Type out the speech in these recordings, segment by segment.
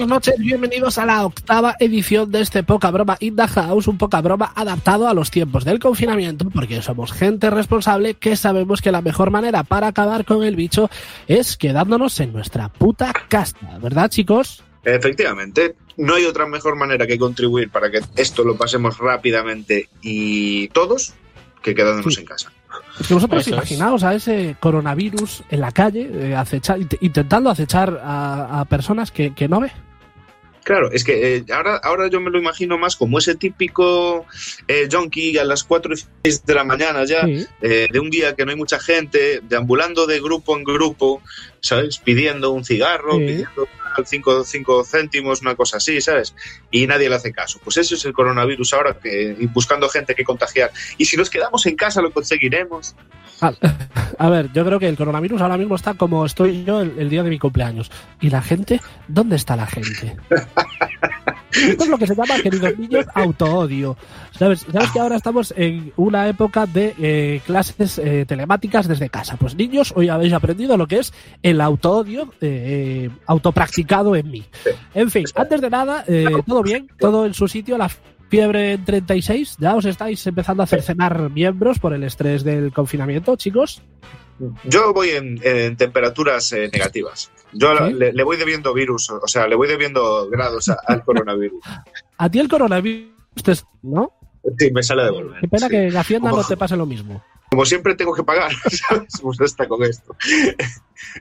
Buenas noches, bienvenidos a la octava edición de este Poca Broma in the House, un poca broma adaptado a los tiempos del confinamiento, porque somos gente responsable que sabemos que la mejor manera para acabar con el bicho es quedándonos en nuestra puta casa, ¿verdad chicos? Efectivamente, no hay otra mejor manera que contribuir para que esto lo pasemos rápidamente y todos que quedándonos Sí. en casa. Es que vosotros Eso es. imaginaos a ese coronavirus en la calle, eh, acecha- intentando acechar a, a personas que, que no ve. Claro, es que eh, ahora, ahora yo me lo imagino más como ese típico eh, junkie a las 4 y 6 de la mañana ya, Sí. eh, de un día que no hay mucha gente, deambulando de grupo en grupo, ¿sabes? Pidiendo un cigarro, Sí. pidiendo 5 cinco céntimos, una cosa así, ¿sabes? Y nadie le hace caso. Pues eso es el coronavirus ahora, que, buscando gente que contagiar. Y si nos quedamos en casa lo conseguiremos. A, a ver, yo creo que el coronavirus ahora mismo está como estoy yo el, el día de mi cumpleaños. ¿Y la gente? ¿Dónde está la gente? Esto es lo que se llama, queridos niños, autoodio. ¿Sabes? ¿Sabes que ahora estamos en una época de eh, clases eh, telemáticas desde casa? Pues niños, hoy habéis aprendido lo que es el autoodio eh, en mí. En fin, antes de nada, eh, todo bien, todo en su sitio, la fiebre en 36, ya os estáis empezando a cercenar miembros por el estrés del confinamiento, chicos. Yo voy en, en temperaturas eh, negativas. Yo ¿Sí? le, le voy debiendo virus, o sea, le voy debiendo grados a- al coronavirus. A ti el coronavirus, te- ¿no? Sí, me sale de volver. Qué pena sí. que en Hacienda Como- no te pase lo mismo. Como siempre tengo que pagar, ¿sabes? Pues está con esto.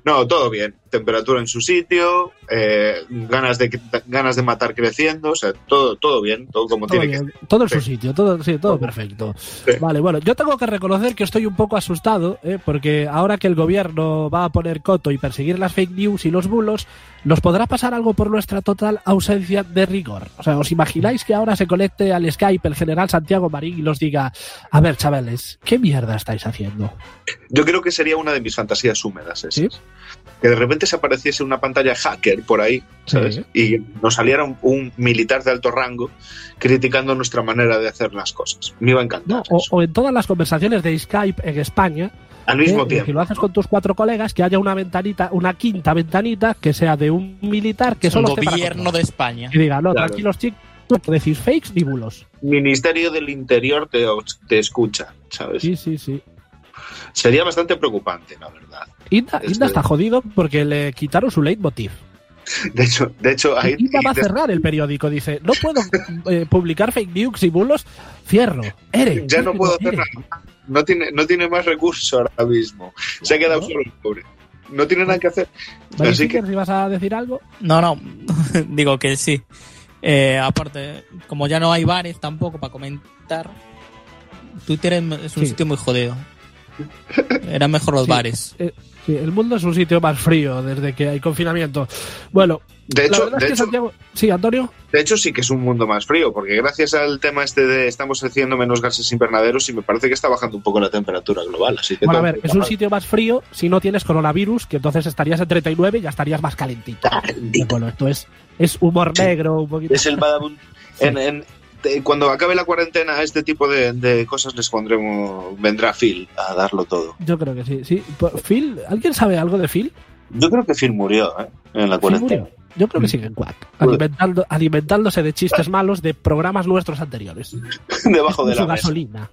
No, todo bien. Temperatura en su sitio, eh, ganas, de, ganas de matar creciendo, o sea, todo, todo bien, todo como Todo, tiene que bien, todo en su sitio, todo, sí, todo Todo. perfecto. Sí. Vale, bueno, yo tengo que reconocer que estoy un poco asustado, ¿eh? porque ahora que el gobierno va a poner coto y perseguir las fake news y los bulos, nos podrá pasar algo por nuestra total ausencia de rigor. O sea, ¿os imagináis que ahora se conecte al Skype el general Santiago Marín y los diga, a ver, chavales, ¿qué mierda estáis haciendo? Yo creo que sería una de mis fantasías húmedas esas. ¿Sí? Que de repente se apareciese una pantalla hacker por ahí, ¿sabes? Sí. Y nos saliera un, un militar de alto rango criticando nuestra manera de hacer las cosas. Me iba a encantar. ¿No? O, eso. o en todas las conversaciones de Skype en España, Al mismo Eh, tiempo. Si lo haces con tus cuatro colegas, que haya una ventanita, una quinta ventanita que sea de un militar que solo esté para gobierno de España. Y diga, no, Claro. tranquilos chicos, no decís fakes ni bulos. Ministerio del Interior te, te escucha, ¿sabes? Sí, sí, sí. Sería bastante preocupante, la verdad. Inda, está jodido porque le quitaron su leitmotiv. De hecho, de hecho ahí Inda va a cerrar el periódico. Dice, no puedo eh, publicar fake news y bulos. Cierro. Ere. ya no puedo hacer nada. No tiene, no tiene más recursos ahora mismo. Se ha quedado solo el pobre. No tiene nada que hacer. Así que si vas a decir algo. No, no, digo que sí. Eh, aparte, como ya no hay bares tampoco para comentar, Twitter es es un Sí. sitio muy jodido. Eran mejor los Sí. bares. Sí, el mundo es un sitio más frío desde que hay confinamiento. Bueno, de hecho, de, es que hecho, Santiago. Sí, Antonio. de hecho, sí que es un mundo más frío, porque gracias al tema este de estamos haciendo menos gases invernaderos y me parece que está bajando un poco la temperatura global. Así que Bueno, a ver, es un sitio más frío si no tienes coronavirus, que entonces estarías en 39 y ya estarías más calentito. Bueno, esto es, es humor Sí. negro, un poquito. Es el badabun. Sí. En- en- de- cuando acabe la cuarentena, a este tipo de, de cosas les pondremos. Vendrá Phil a darlo todo. Yo creo que sí, sí. Por- Phil, ¿alguien sabe algo de Phil? Yo creo que Phil murió ¿eh? en la Phil cuarentena. murió. Yo creo que sigue en Quack, alimentando, alimentándose de chistes malos de programas nuestros anteriores. Debajo de su la mesa. gasolina.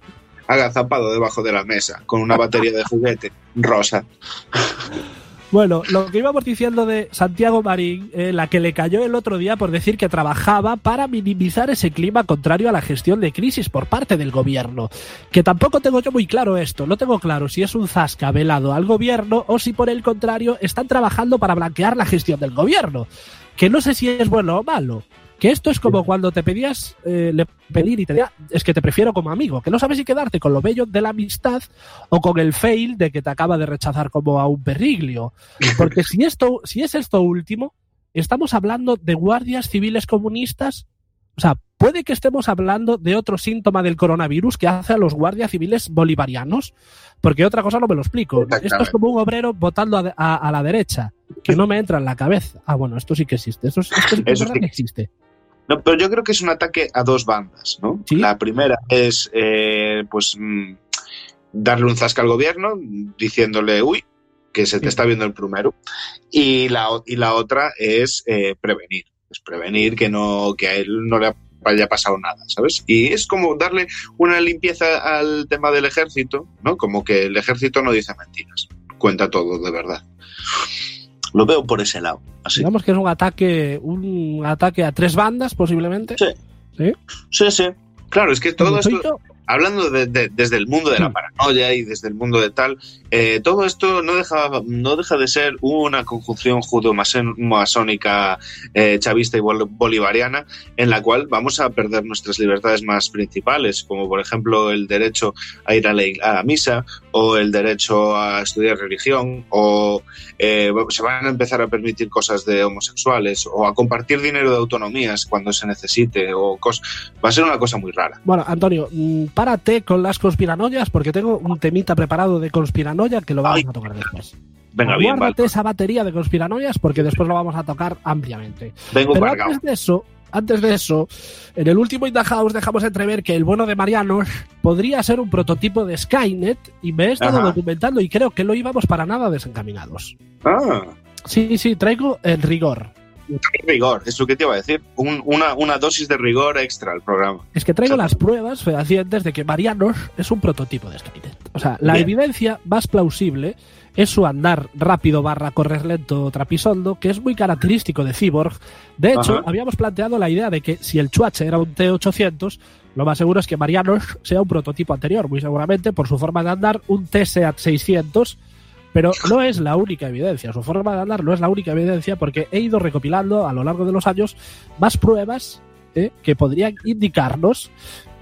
Agazapado debajo de la mesa, con una batería de juguete rosa. Bueno, lo que íbamos diciendo de Santiago Marín, eh, la que le cayó el otro día por decir que trabajaba para minimizar ese clima contrario a la gestión de crisis por parte del gobierno. Que tampoco tengo yo muy claro esto, no tengo claro si es un zasca velado al gobierno o si por el contrario están trabajando para blanquear la gestión del gobierno. Que no sé si es bueno o malo. Que esto es como cuando te pedías eh, le pedir y te decía, es que te prefiero como amigo, que no sabes si quedarte con lo bello de la amistad o con el fail de que te acaba de rechazar como a un perriglio. Porque si esto, si es esto último, estamos hablando de guardias civiles comunistas. O sea, puede que estemos hablando de otro síntoma del coronavirus que hace a los guardias civiles bolivarianos, porque otra cosa no me lo explico. Esto es como un obrero votando a, a- a la derecha, que no me entra en la cabeza. Ah, bueno, esto sí que existe. Esto, esto sí que Eso verdad sí. que existe. No, pero yo creo que es un ataque a dos bandas, ¿no? Sí. La primera es, eh, pues, mm, darle un zasca al gobierno, diciéndole, uy, que se te está viendo el primero. Y la, y la otra es eh, prevenir. Es prevenir que, no, que a él no le haya pasado nada, ¿sabes? Y es como darle una limpieza al tema del ejército, ¿no? Como que el ejército no dice mentiras, cuenta todo de verdad. Lo veo por ese lado. Así. Digamos que es un ataque, un ataque a tres bandas, posiblemente. Sí. ¿Sí? Sí, sí. Claro, es que todo esto. Hablando de- de- desde el mundo de la Mm. paranoia y desde el mundo de tal, eh, todo esto no deja, no deja de ser una conjunción judo-masónica, eh, chavista y bol- bolivariana, en la cual vamos a perder nuestras libertades más principales, como por ejemplo el derecho a ir a la, ig- a la misa, o el derecho a estudiar religión, o eh, se van a empezar a permitir cosas de homosexuales, o a compartir dinero de autonomías cuando se necesite, o. Va a ser una cosa muy rara. Bueno, Antonio, mm, párate con las conspiranoias porque tengo un temita preparado de conspiranoia que lo vamos Ay. a tocar después. Venga, bien, Guárdate vale. esa batería de conspiranoias porque después lo vamos a tocar ampliamente. Vengo Pero cargado. antes de eso, antes de eso, en el último In the House dejamos entrever que el bueno de Mariano podría ser un prototipo de Skynet y me he estado Ajá. documentando y creo que no íbamos para nada desencaminados. Ah, Sí, sí, traigo el rigor. Rigor, es lo que te iba a decir. Un- una, una dosis de rigor extra al programa. Es que traigo las pruebas fehacientes de que Marianos es un prototipo de Skynet. O sea, la Bien. evidencia más plausible es su andar rápido barra correr lento trapisondo, que es muy característico de Cyborg. De hecho, Ajá. habíamos planteado la idea de que si el Chuache era un T800, lo más seguro es que Marianos sea un prototipo anterior, muy seguramente por su forma de andar, un T-Seat 600, pero no es la única evidencia. Su forma de andar no es la única evidencia porque he ido recopilando a lo largo de los años más pruebas eh, que podrían indicarnos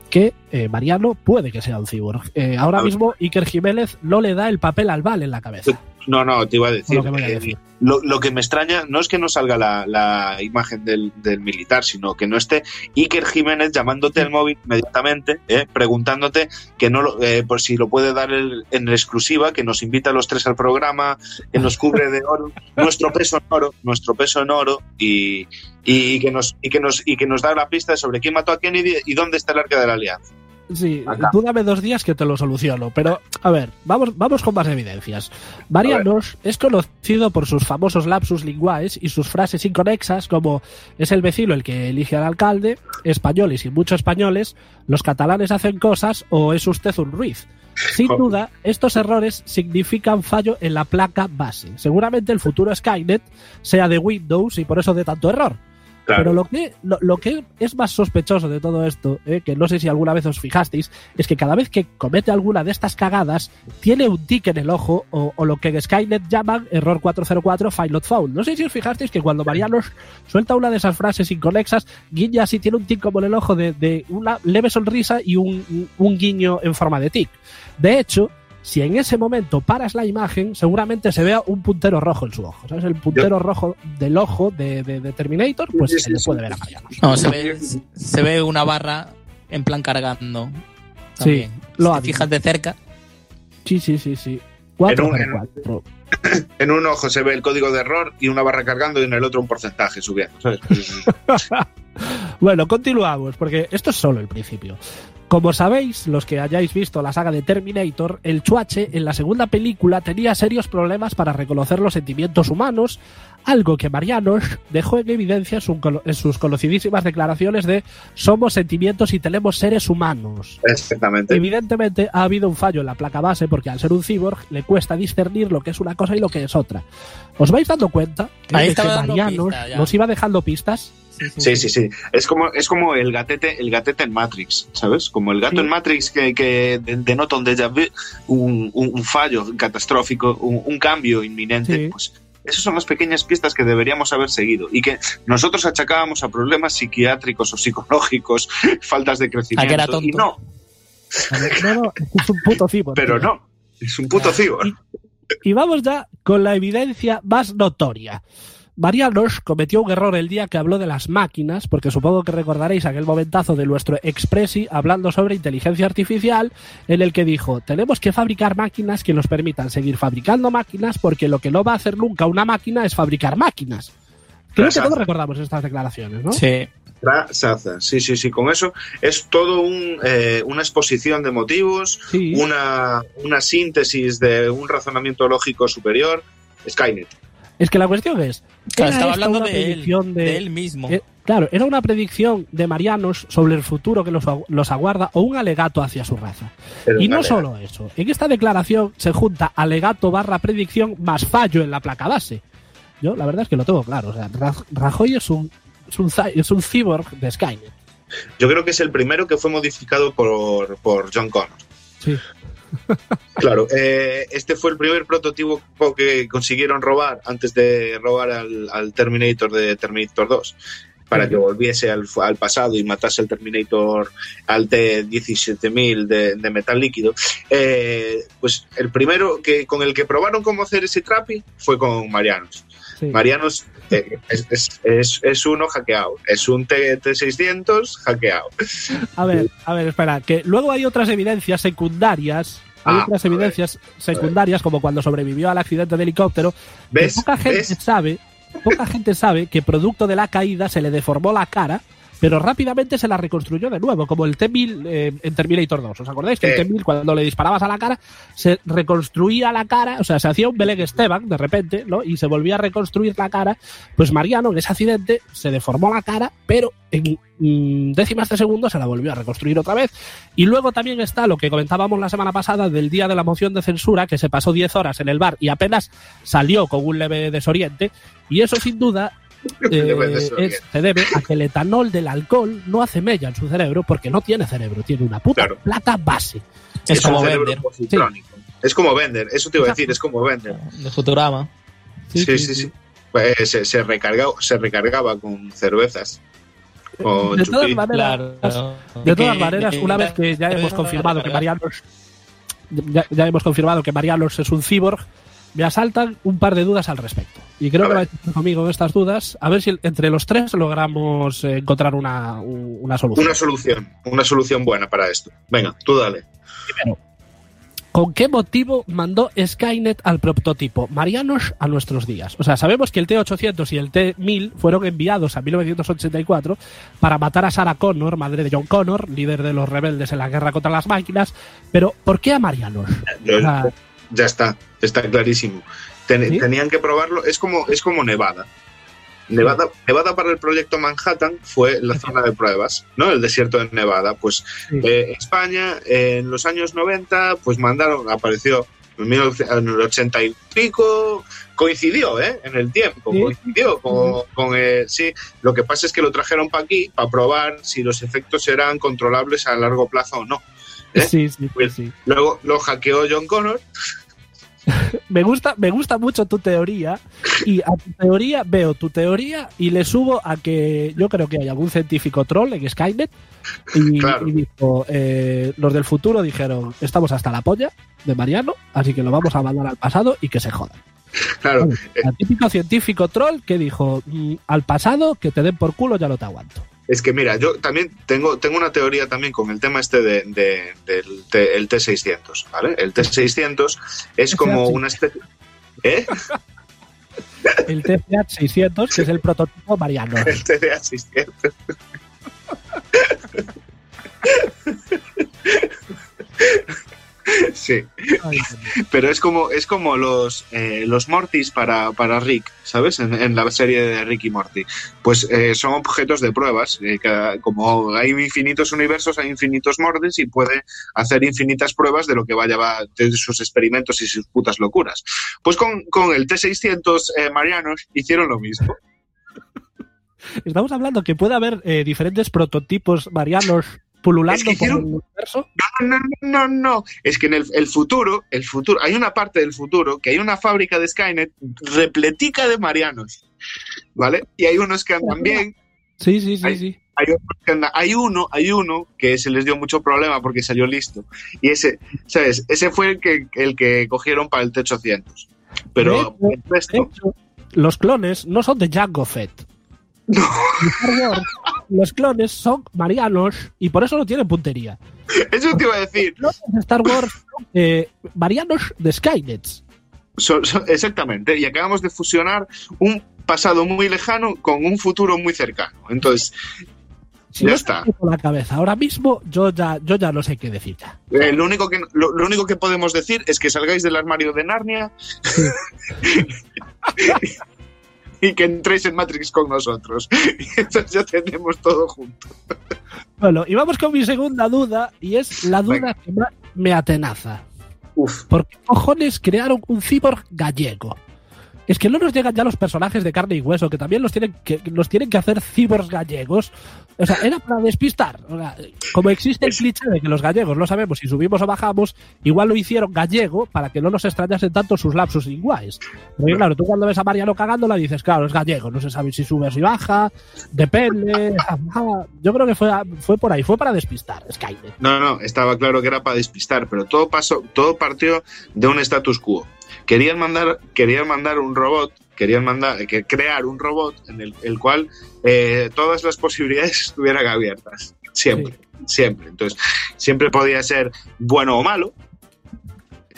que eh, Mariano puede que sea un cyborg. Eh, ahora mismo Iker Jiménez no le da el papel al Val en la cabeza. No, no, te iba a decir. Lo que eh, lo, lo que me extraña no es que no salga la, la imagen del, del militar, sino que no esté Iker Jiménez llamándote al móvil inmediatamente, eh, preguntándote que no lo, eh, por si lo puede dar el- en exclusiva, que nos invita a los tres al programa, que nos cubre de oro, nuestro peso en oro, nuestro peso en oro, y, y que nos, y que nos, y que nos da la pista sobre quién mató a Kennedy y dónde está el arca de la alianza. Sí, Acá. tú dame dos días que te lo soluciono. Pero, a ver, vamos, vamos con más evidencias. Marianos es conocido por sus famosos lapsus linguaes y sus frases inconexas como es el vecino el que elige al alcalde, españoles y muchos españoles, los catalanes hacen cosas o es usted un ruiz. Sin duda, estos errores significan fallo en la placa base. Seguramente el futuro Skynet sea de Windows y por eso de tanto error. Pero lo que, lo, lo que es más sospechoso de todo esto, eh, que no sé si alguna vez os fijasteis, es que cada vez que comete alguna de estas cagadas, tiene un tic en el ojo o, lo que en Skynet llaman error 404 file not found. No sé si os fijasteis que cuando Marianos suelta una de esas frases inconexas, guiña así, tiene un tic como en el ojo de, de una leve sonrisa y un, un guiño en forma de tic. De hecho, si en ese momento paras la imagen, seguramente se vea un puntero rojo en su ojo. ¿Sabes? El puntero rojo del ojo de, de- de Terminator, pues Sí, se sí, le sí. puede ver a Mariano. No, se ve, se ve una barra en plan cargando. También. lo si te fijas de cerca. Sí, sí, sí, sí. En 4 un- en- 4. En un ojo se ve el código de error y una barra cargando y en el otro un porcentaje subiendo. ¿sabes? Bueno, continuamos, porque esto es solo el principio. Como sabéis, los que hayáis visto la saga de Terminator, el Chuache en la segunda película tenía serios problemas para reconocer los sentimientos humanos, algo que Marianos dejó en evidencia en su- en sus conocidísimas declaraciones de somos sentimientos y tenemos seres humanos. Exactamente. Evidentemente ha habido un fallo en la placa base porque al ser un cyborg le cuesta discernir lo que es una cosa y lo que es otra. ¿Os vais dando cuenta Ahí de que Marianos pista, nos iba dejando pistas? Sí, sí, sí. Es como, es como el gatete, el gatete en Matrix, ¿sabes? Como el gato Sí. en Matrix que, que de- denota un déjà vu, un, un- fallo catastrófico, un, un cambio inminente. Sí. Pues esas son las pequeñas pistas que deberíamos haber seguido y que nosotros achacábamos a problemas psiquiátricos o psicológicos, faltas de crecimiento. Era tonto. Y no, No, no, es un puto cyborg. pero tío. no. Es un puto cibor. Y vamos ya con la evidencia más notoria. Marianos cometió un error el día que habló de las máquinas, porque supongo que recordaréis aquel momentazo de nuestro Expressi hablando sobre inteligencia artificial, en el que dijo, tenemos que fabricar máquinas que nos permitan seguir fabricando máquinas, porque lo que no va a hacer nunca una máquina es fabricar máquinas. Creo que todos recordamos estas declaraciones, ¿no? Sí. Sí, sí, sí. Con eso es todo un, eh, una exposición de motivos, Sí. una, una síntesis de un razonamiento lógico superior. Skynet. Es que la cuestión es. Claro, ¿era estaba esta hablando una de él, predicción de él mismo. Eh, claro, era una predicción de Marianos sobre el futuro que los, agu- los aguarda o un alegato hacia su raza. Pero Y no solo eso. En esta declaración se junta alegato barra predicción más fallo en la placa base. Yo, la verdad es que lo tengo claro. O sea, Raj- Rajoy es un, es un, es un cyborg de Skynet. Yo creo que es el primero que fue modificado por, por John Connor. Sí. Claro, eh, este fue el primer prototipo que consiguieron robar antes de robar al, al Terminator de Terminator 2 para que volviese al, al pasado y matase al Terminator al T-17000 de, de metal líquido. Eh, pues el primero que con el que probaron cómo hacer ese trapi fue con Marianos. sí. Marianos eh, es, es- es- es uno hackeado, es un T- T600 hackeado. A ver, a ver, espera, que luego hay otras evidencias secundarias. Hay Ah, otras evidencias secundarias, como cuando sobrevivió al accidente de helicóptero, poca gente ¿Ves? sabe, poca gente sabe que producto de la caída se le deformó la cara, pero rápidamente se la reconstruyó de nuevo, como el T-1000 eh, en Terminator 2. ¿Os acordáis que el T-1000 cuando le disparabas a la cara se reconstruía la cara, o sea, se hacía un Belén Esteban de repente, ¿no? Y se volvía a reconstruir la cara. Pues Mariano en ese accidente se deformó la cara, pero en mm, décimas de segundo se la volvió a reconstruir otra vez. Y luego también está lo que comentábamos la semana pasada del día de la moción de censura, que se pasó 10 horas en el bar y apenas salió con un leve desoriente. Y eso sin duda eh, es- se debe a que el etanol del alcohol no hace mella en su cerebro porque no tiene cerebro, tiene una puta Claro. placa base. Es, como positrónico. Es como Bender, eso te iba a decir, es como Bender. de Futurama. Sí, sí, sí. Pues, se, se, recargaba, se recargaba con cervezas. Con De todas chupín. maneras, Claro. De todas Que- maneras, una vez que ya hemos confirmado que Marianos ya, ya hemos confirmado que Marianos es un cyborg, me asaltan un par de dudas al respecto. Y creo A que ver. vais conmigo estas dudas, a ver si entre los tres logramos eh, encontrar una, un- una solución. Una solución, una solución buena para esto. Venga, tú dale. Primero, ¿con qué motivo mandó Skynet al prototipo Marianos a nuestros días? O sea, sabemos que el T-800 y el T-1000 fueron enviados a 1984 para matar a Sarah Connor, madre de John Connor, líder de los rebeldes en la guerra contra las máquinas, pero ¿por qué a Marianos? Yo- O sea, ya está, está clarísimo. Ten- ¿Sí? Tenían que probarlo, es como, es como Nevada. Nevada, Nevada para el proyecto Manhattan fue la zona de pruebas, ¿no? El desierto de Nevada. Pues Sí. eh, España eh, en los años 90, pues mandaron, apareció en 1900 en el 80 y pico, coincidió, ¿eh? En el tiempo, Sí. coincidió con, con, eh, sí. Lo que pasa es que lo trajeron para aquí para probar si los efectos eran controlables a largo plazo o no. ¿eh? sí, sí, sí, sí. Luego lo hackeó John Connor Me gusta, me gusta mucho tu teoría y a tu teoría veo tu teoría y le subo a que yo creo que hay algún científico troll en Skynet y, Claro. y dijo, eh, los del futuro dijeron, estamos hasta la polla de Mariano, así que lo vamos a mandar al pasado y que se jodan. Claro, El típico científico troll que dijo, "Mm, al pasado que te den por culo ya no te aguanto. Es que mira, yo también tengo, tengo una teoría también con el tema este de, de- del T, el T600, ¿vale? El T600 es como una especie... ¿Eh? El TCH 600, que es el prototipo Mariano. El TDA600. Sí, Ay, pero es como, es como los, eh, los Mortys para, para Rick, ¿sabes? En, en la serie de Rick y Morty. Pues eh, son objetos de pruebas. eh, como hay infinitos universos, hay infinitos Mortys y puede hacer infinitas pruebas de lo que vaya va, de sus experimentos y sus putas locuras. Pues con, con el T600 eh, Marianos hicieron lo mismo. Estamos hablando que puede haber diferentes prototipos marianos pululando Es que por hicieron- el universo. No, no, no, no. Es que en el, el futuro, el futuro, hay una parte del futuro que hay una fábrica de Skynet repletica de marianos, ¿vale? Y hay unos que andan bien, Sí, sí, sí, Ay. sí. hay andan- hay uno, hay uno que se les dio mucho problema porque salió listo. Y ese, ¿sabes? Ese fue el que, el que cogieron para el T800. Pero el resto, hecho, los clones no son de Jango Fett. No. En Star Wars, los clones son marianos y por eso no tienen puntería. eso te iba a decir. Los clones de Star Wars son eh, marianos de Skynet. So- so- exactamente. Y acabamos de fusionar un pasado muy lejano con un futuro muy cercano. Entonces, Si Ya está. la cabeza ahora mismo, yo ya, yo ya no sé qué decir ya. eh, lo, único que, lo, lo único que podemos decir es que salgáis del armario de Narnia y que entréis en Matrix con nosotros. Y entonces ya tenemos todo junto. Bueno, y vamos con mi segunda duda, y es la duda Venga. que más me atenaza. Uf. ¿Por qué cojones crearon un cyborg gallego? Es que no nos llegan ya los personajes de carne y hueso, que también los tienen que, los tienen que hacer cyborgs gallegos. O sea, era para despistar. O sea, como existe el cliché de que los gallegos no sabemos si subimos o bajamos, igual lo hicieron gallego para que no nos extrañasen tanto sus lapsus lingües. Porque claro, tú cuando ves a Mariano cagándola dices, claro, es gallego, no se sabe si sube o si baja, depende. Yo creo que fue, fue por ahí, fue para despistar, Skynet. No, no, estaba claro que era para despistar, pero todo pasó, todo partió de un status quo. Querían mandar, querían mandar un robot, querían mandar, que crear un robot en el, el cual eh, todas las posibilidades estuvieran abiertas. Siempre, siempre. Entonces, siempre podía ser bueno o malo,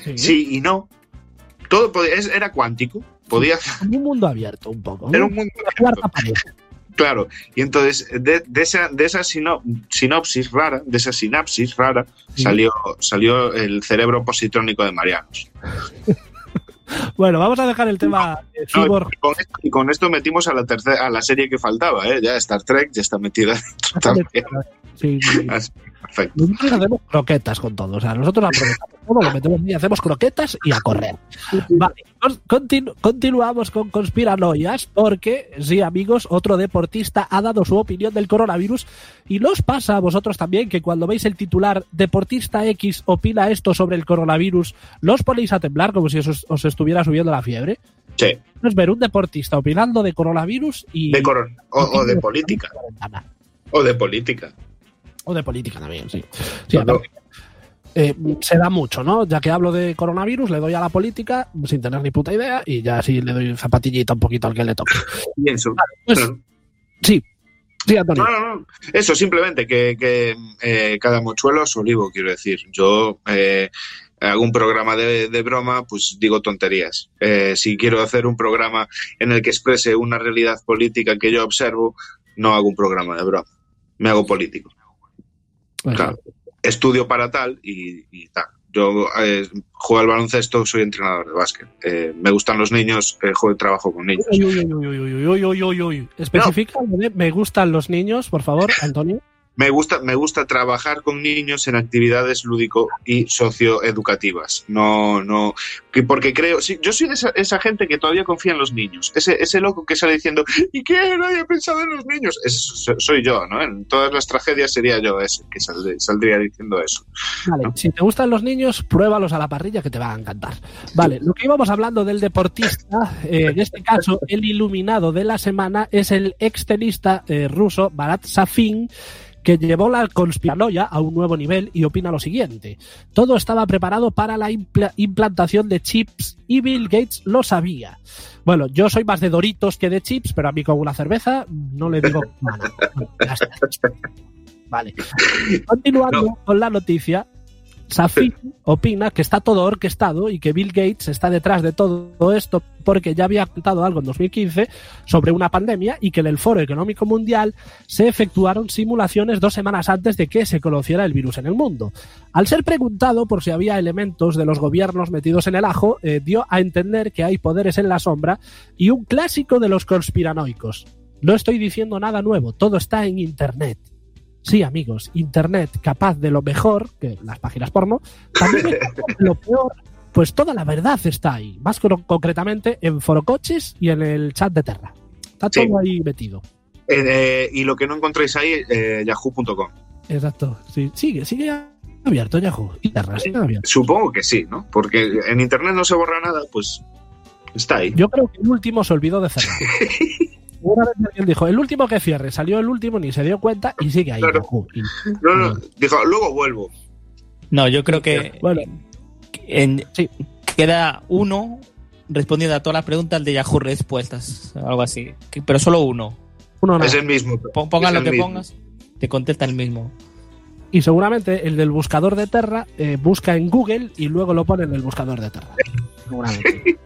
Sí. sí y no. Todo podía, era cuántico. Podía un mundo abierto, un poco. era un mundo pared. Claro, y entonces de, de esa, de esa sino- sinopsis rara, de esa sinapsis rara, Sí. salió, salió el cerebro positrónico de Marianos. Bueno, vamos a dejar el tema de No, cyborg. y, con esto, y con esto metimos a la tercera, a la serie que faltaba, ¿eh? Ya Star Trek ya está metida dentro también. Sí, sí. Así, perfecto. Nosotros hacemos croquetas con todo. O sea, nosotros aprovechamos todo, lo metemos y hacemos croquetas y a correr. Vale, con- continu- continuamos con conspiranoias porque, sí, amigos, otro deportista ha dado su opinión del coronavirus y nos pasa a vosotros también que cuando veis el titular Deportista X opina esto sobre el coronavirus, los ponéis a temblar como si os, os estuviera subiendo la fiebre. Sí, Es ver un deportista opinando de coronavirus y... de coron- o, o de política. O de política. O de política también, sí. Sí, No, ver, eh, se da mucho, ¿no? Ya que hablo de coronavirus, le doy a la política sin tener ni puta idea y ya así le doy zapatillita un poquito al que le toque. pienso. Pues, sí, sí, Antonio. No, no, no. Eso, simplemente que, que, eh, cada mochuelo es olivo, quiero decir. Yo eh, hago un programa de, de broma, pues digo tonterías. Eh, si quiero hacer un programa en el que exprese una realidad política que yo observo, no hago un programa de broma. Me hago político. Pues, Claro estudio para tal y, y tal. Yo eh, juego al baloncesto, soy entrenador de básquet. Eh, me gustan los niños, eh, juego, trabajo con niños. Uy, uy, uy, uy, uy, uy, uy, uy. Especifica, me gustan los niños, por favor, Antonio. Me gusta, me gusta trabajar con niños en actividades lúdico y socioeducativas. No, no, que porque creo, sí, yo soy de esa, esa gente que todavía confía en los niños. Ese, ese loco que sale diciendo, ¿y qué? Nadie ha pensado en los niños. Soy yo, ¿no? En todas las tragedias sería yo ese que saldría, saldría diciendo eso. Vale, si te gustan los niños, pruébalos a la parrilla que te van a encantar. Vale, lo que íbamos hablando del deportista, eh, en este caso, el iluminado de la semana es el extenista eh, ruso Barat Safin, que llevó la conspiranoia a un nuevo nivel y opina lo siguiente. Todo estaba preparado para la impla- implantación de chips y Bill Gates lo sabía. Bueno, yo soy más de Doritos que de chips, pero a mí con una cerveza no le digo nada. Vale. Continuando con la noticia, Safin opina que está todo orquestado y que Bill Gates está detrás de todo esto porque ya había contado algo en 2015 sobre una pandemia y que en el Foro Económico Mundial se efectuaron simulaciones dos semanas antes de que se conociera el virus en el mundo. Al ser preguntado por si había elementos de los gobiernos metidos en el ajo, eh, dio a entender que hay poderes en la sombra y un clásico de los conspiranoicos. No estoy diciendo nada nuevo, todo está en Internet. Sí, amigos, Internet capaz de lo mejor, que las páginas porno, también es capaz de lo peor, pues toda la verdad está ahí. Más con- concretamente en Forocoches y en el chat de Terra. Está Sí. todo ahí metido. Eh, eh, y lo que no encontréis ahí, eh, yahoo.com. Exacto. Sí, sigue, sigue abierto Yahoo. Y Terra sigue abierto. Supongo que sí, ¿no? Porque en internet no se borra nada, pues está ahí. Yo creo que el último se olvidó de cerrar. Una vez alguien dijo, el último que cierre, salió el último, ni se dio cuenta y sigue ahí. Claro. Yahoo. Y- No, no, dijo, luego vuelvo. No, yo creo que Bueno, en- Sí. queda uno respondiendo a todas las preguntas de Yahoo Respuestas, algo así. Que- Pero solo uno. uno nada. Es el mismo. Pon- Pongas lo que mismo. pongas, te contesta el mismo. Y seguramente el del buscador de Terra eh, busca en Google y luego lo pone en el buscador de Terra. Seguramente.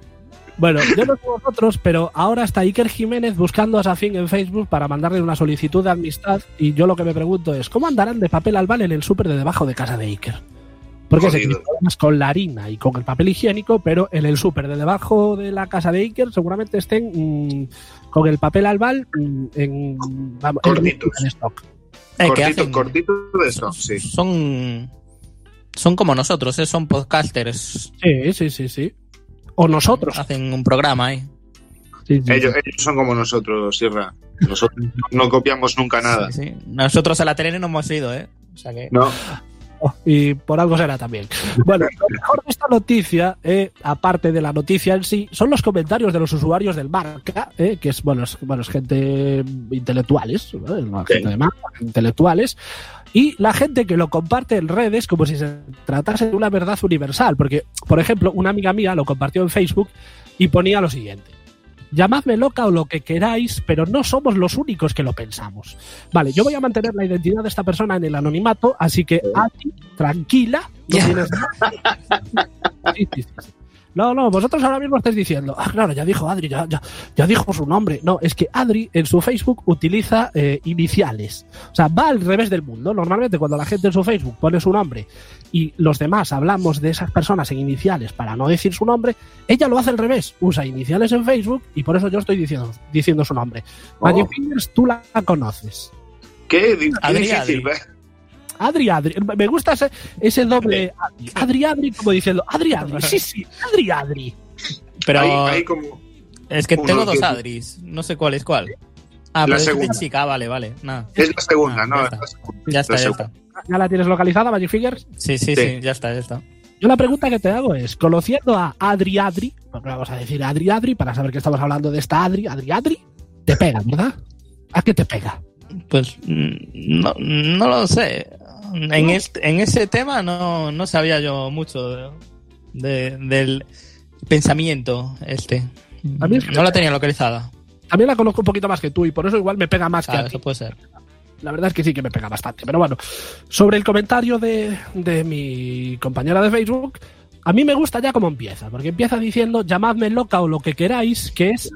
Bueno, yo no sé vosotros, pero ahora está Iker Jiménez buscando a Safin en Facebook para mandarle una solicitud de amistad. Y yo lo que me pregunto es: ¿cómo andarán de papel albal en el súper de debajo de casa de Iker? Porque se con la harina y con el papel higiénico, pero en el súper de debajo de la casa de Iker seguramente estén mm, con el papel albal mm, en, vamos, en- Cortitos. en stock. Eh, que cortito, hacen- cortito de eso, sí. Son, son como nosotros, ¿eh? son podcasters. Sí, sí, sí, sí. O nosotros. Hacen un programa ahí. Sí, sí, Ellos, ellos son como nosotros, Sierra. Nosotros no copiamos nunca nada. Sí, sí. Nosotros a la tele no hemos ido, ¿eh? O sea que... No, y por algo será también. Bueno, lo mejor de esta noticia, eh, aparte de la noticia en sí, son los comentarios de los usuarios del marca, eh, que es, bueno, es, bueno, es gente intelectuales, ¿no? Sí. gente de marca, intelectuales, y la gente que lo comparte en redes como si se tratase de una verdad universal. Porque, por ejemplo, una amiga mía lo compartió en Facebook y ponía lo siguiente. Llamadme loca o lo que queráis, pero no somos los únicos que lo pensamos. Vale, yo voy a mantener la identidad de esta persona en el anonimato, así que Adi, tranquila, no tienes sí, sí, sí. No, no, vosotros ahora mismo estáis diciendo, ah, claro, ya dijo Adri, ya, ya, ya dijo su nombre. No, es que Adri en su Facebook utiliza eh, iniciales. O sea, va al revés del mundo. Normalmente cuando la gente en su Facebook pone su nombre y los demás hablamos de esas personas en iniciales para no decir su nombre, ella lo hace al revés. Usa iniciales en Facebook y por eso yo estoy diciendo, diciendo su nombre. Oh. Magic Fingers, tú la conoces. qué, Adri, difícil. Adri, Adri. Me gusta ese, ese doble Adri. Adri, Adri, como diciendo, Adri, Adri. Sí, sí, Adri, Adri. Pero Ahí, ahí como... es que tengo dos Adris, no sé cuál es cuál. Ah, La pero es segunda. chica, vale, vale. Nada. Es la segunda, Ah, ¿no? ya Es está. la segunda. Ya está, La ya está. ¿Ya la tienes localizada, Magic Fingers? Sí, sí, Sí. sí, ya está, ya está. Yo la pregunta que te hago es, conociendo a Adri Adri, porque vamos a decir Adri Adri para saber que estamos hablando de esta Adri, Adri Adri, te pega, ¿verdad? ¿A qué te pega? Pues mm, no, no lo sé. En, este, en ese tema no, no sabía yo mucho de- de- del pensamiento este. A mí es que no la tenía localizada. También la conozco un poquito más que tú y por eso igual me pega más que Claro, a ti. eso puede ser. La verdad es que sí que me pega bastante. Pero bueno, sobre el comentario de, de mi compañera de Facebook, a mí me gusta ya cómo empieza, porque empieza diciendo llamadme loca o lo que queráis, que es,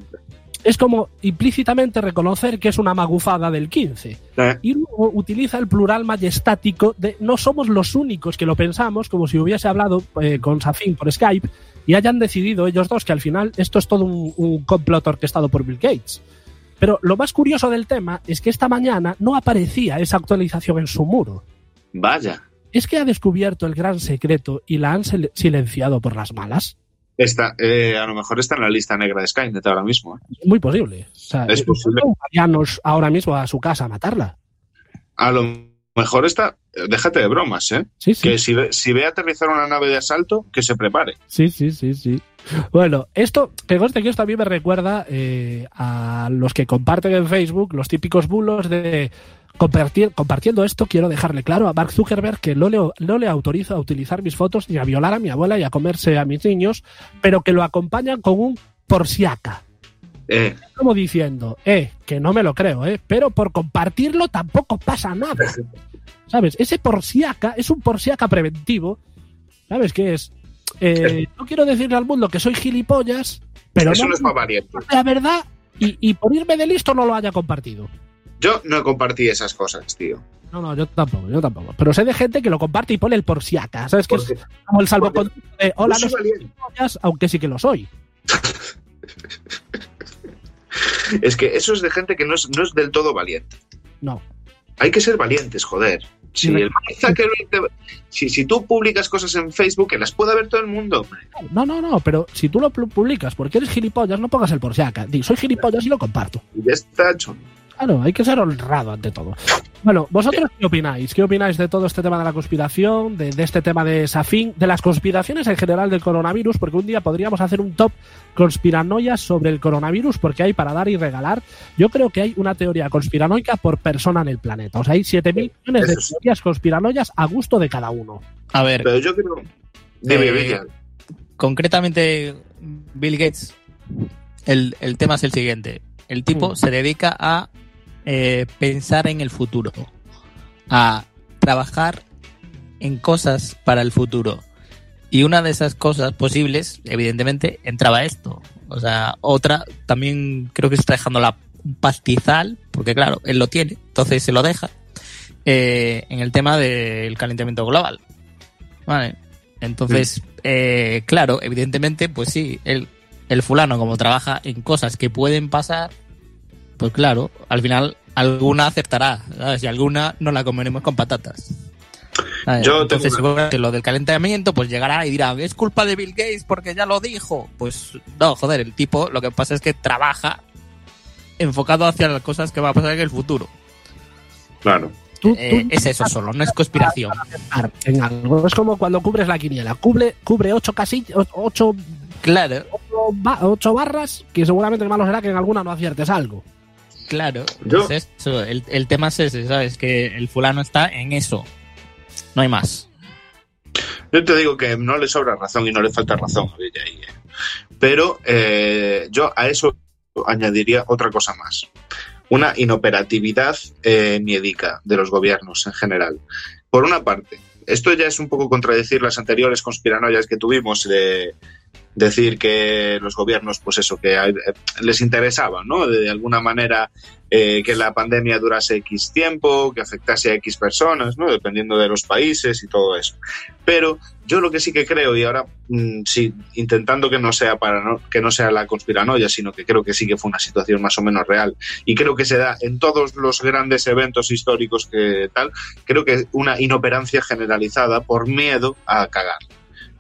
es como implícitamente reconocer que es una magufada del 15. Eh, Y luego utiliza el plural majestático de no somos los únicos que lo pensamos, como si hubiese hablado eh, con Safin por Skype y hayan decidido ellos dos que al final esto es todo un, un complot orquestado por Bill Gates. Pero lo más curioso del tema es que esta mañana no aparecía esa actualización en su muro. Vaya. ¿Es que ha descubierto el gran secreto y la han sil- silenciado por las malas? Está, eh, a lo mejor está en la lista negra de Skynet ahora mismo. ¿eh? Es muy posible. O sea, Es eh, posible. ahora mismo a su casa a matarla. A lo mejor está. Déjate de bromas, ¿eh? Sí, sí. Que si ve, si ve aterrizar una nave de asalto, que se prepare. Sí, sí, sí, sí. Bueno, esto, que conste que esto a mí me recuerda eh, a los que comparten en Facebook los típicos bulos de compartir, compartiendo esto, quiero dejarle claro a Mark Zuckerberg que no le, no le autorizo a utilizar mis fotos ni a violar a mi abuela y a comerse a mis niños, pero que lo acompañan con un por si aca. Eh, Como diciendo, eh, que no me lo creo, eh, pero por compartirlo tampoco pasa nada. ¿Sabes? Ese por si aca es un por si aca preventivo. ¿Sabes qué es? Eh, no quiero decirle al mundo que soy gilipollas, pero eso no, es la verdad y, y por irme de listo no lo haya compartido. Yo no compartí esas cosas, tío. No, no, yo tampoco, yo tampoco. Pero sé de gente que lo comparte y pone el por si aca. ¿Sabes? Es Porque como el salvoconducto de hola, no soy aunque sí que lo soy. Es que eso es de gente que no es, no es del todo valiente. No. Hay que ser valientes, joder. Si, el si, si tú publicas cosas en Facebook, que las pueda ver todo el mundo. hombre. No, no, no, pero si tú lo pu- publicas porque eres gilipollas, no pongas el por si soy gilipollas y lo comparto. Y ya está hecho. Claro, hay que ser honrado ante todo. Bueno, ¿vosotros qué opináis? ¿Qué opináis de todo este tema de la conspiración, de, de este tema de Safin, de las conspiraciones en general del coronavirus? Porque un día podríamos hacer un top conspiranoias sobre el coronavirus, porque hay para dar y regalar. Yo creo que hay una teoría conspiranoica por persona en el planeta. O sea, hay 7.000 millones de teorías conspiranoias a gusto de cada uno. A ver, Pero yo creo. Dime, Eh, concretamente Bill Gates, el, el tema es el siguiente. El tipo Mm. se dedica a eh, pensar en el futuro, a trabajar en cosas para el futuro. Y una de esas cosas posibles, evidentemente, entraba esto. O sea, otra también creo que está dejando la pastizal, porque claro, él lo tiene, entonces se lo deja, eh, en el tema del calentamiento global. Vale. Entonces, eh, claro, evidentemente, pues sí, el, el fulano como trabaja en cosas que pueden pasar, pues claro, al final alguna acertará, ¿sabes? Y alguna no la comeremos con patatas. ¿sabes? Yo Entonces, tengo seguramente lo del calentamiento, pues llegará y dirá, es culpa de Bill Gates porque ya lo dijo. Pues no, joder, el tipo lo que pasa es que trabaja enfocado hacia las cosas que va a pasar en el futuro. Claro. tú Eh, es eso solo, no es conspiración. en algo. Es como cuando cubres la quiniela. Cubre, cubre ocho casillas, ocho, Claro, ocho ocho barras, que seguramente malo será que en alguna no aciertes algo. Claro. Yo- Es eso, el, el tema es ese, ¿sabes? Que el fulano está en eso. No hay más. Yo te digo que no le sobra razón y no le falta razón a Villa eh. Pero eh, yo a eso añadiría otra cosa más. Una inoperatividad eh, miedica de los gobiernos en general. Por una parte, esto ya es un poco contradecir las anteriores conspiranoias que tuvimos de decir que los gobiernos, pues eso, que eh, les interesaba, ¿no? De, alguna manera eh, que la pandemia durase X tiempo, que afectase a X personas, ¿no? Dependiendo de los países y todo eso. Pero yo lo que sí que creo, y ahora mm, sí, intentando que no sea para no, que no sea la conspiranoia, sino que creo que sí que fue una situación más o menos real, y creo que se da en todos los grandes eventos históricos que tal, creo que una inoperancia generalizada por miedo a cagar.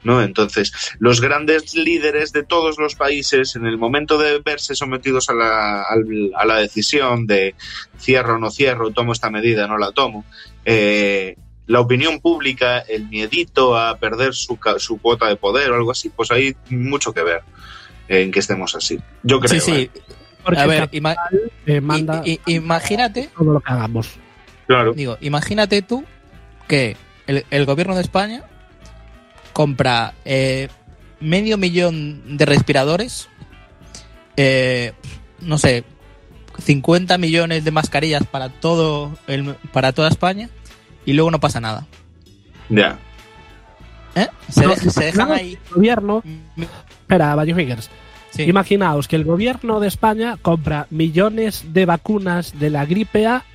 ¿No? Entonces, los grandes líderes de todos los países, en el momento de verse sometidos a la, al- a la decisión de cierro o no cierro, tomo esta medida, no la tomo, eh, la opinión pública, el miedito a perder su, ca- su cuota de poder o algo así, pues hay mucho que ver en que estemos así. Yo creo. Sí, sí. ¿eh? Porque A ver, el ima- capital, eh, manda i- i- imagínate, todo lo que hagamos. Claro. digo, imagínate tú que el, el gobierno de España compra eh, medio millón de respiradores, eh, no sé, 50 millones de mascarillas para todo el, para toda España y luego no pasa nada. Ya. ¿Eh? Se, No, deja- se dejan ahí. El gobierno, espera, Value Fingers. Sí. Imaginaos que el gobierno de España compra millones de vacunas de la gripe A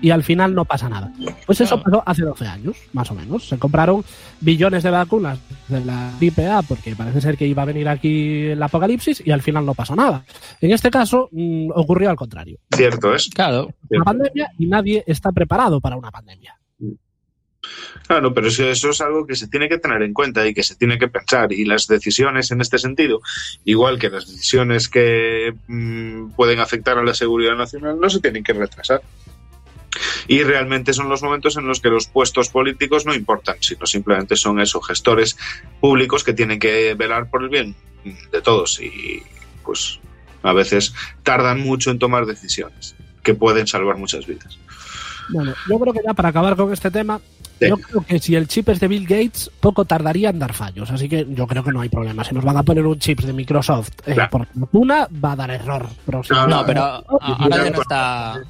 y al final no pasa nada. Pues eso pasó hace 12 años, más o menos. Se compraron billones de vacunas de la gripe A porque parece ser que iba a venir aquí el apocalipsis y al final no pasó nada. En este caso mm, ocurrió al contrario. Cierto es. Claro, Una pandemia y nadie está preparado para una pandemia. Claro, pero es que eso es algo que se tiene que tener en cuenta y que se tiene que pensar. Y las decisiones en este sentido, igual que las decisiones que mm, pueden afectar a la seguridad nacional, no se tienen que retrasar. Y realmente son los momentos en los que los puestos políticos no importan, sino simplemente son esos gestores públicos que tienen que velar por el bien de todos. Y pues a veces tardan mucho en tomar decisiones que pueden salvar muchas vidas. Bueno, yo creo que ya para acabar con este tema, Sí. yo creo que si el chip es de Bill Gates, poco tardaría en dar fallos. Así que yo creo que no hay problema. Si nos van a poner un chip de Microsoft eh, Claro. por fortuna, va a dar error. próximamente. no, pero a- ahora ya no está.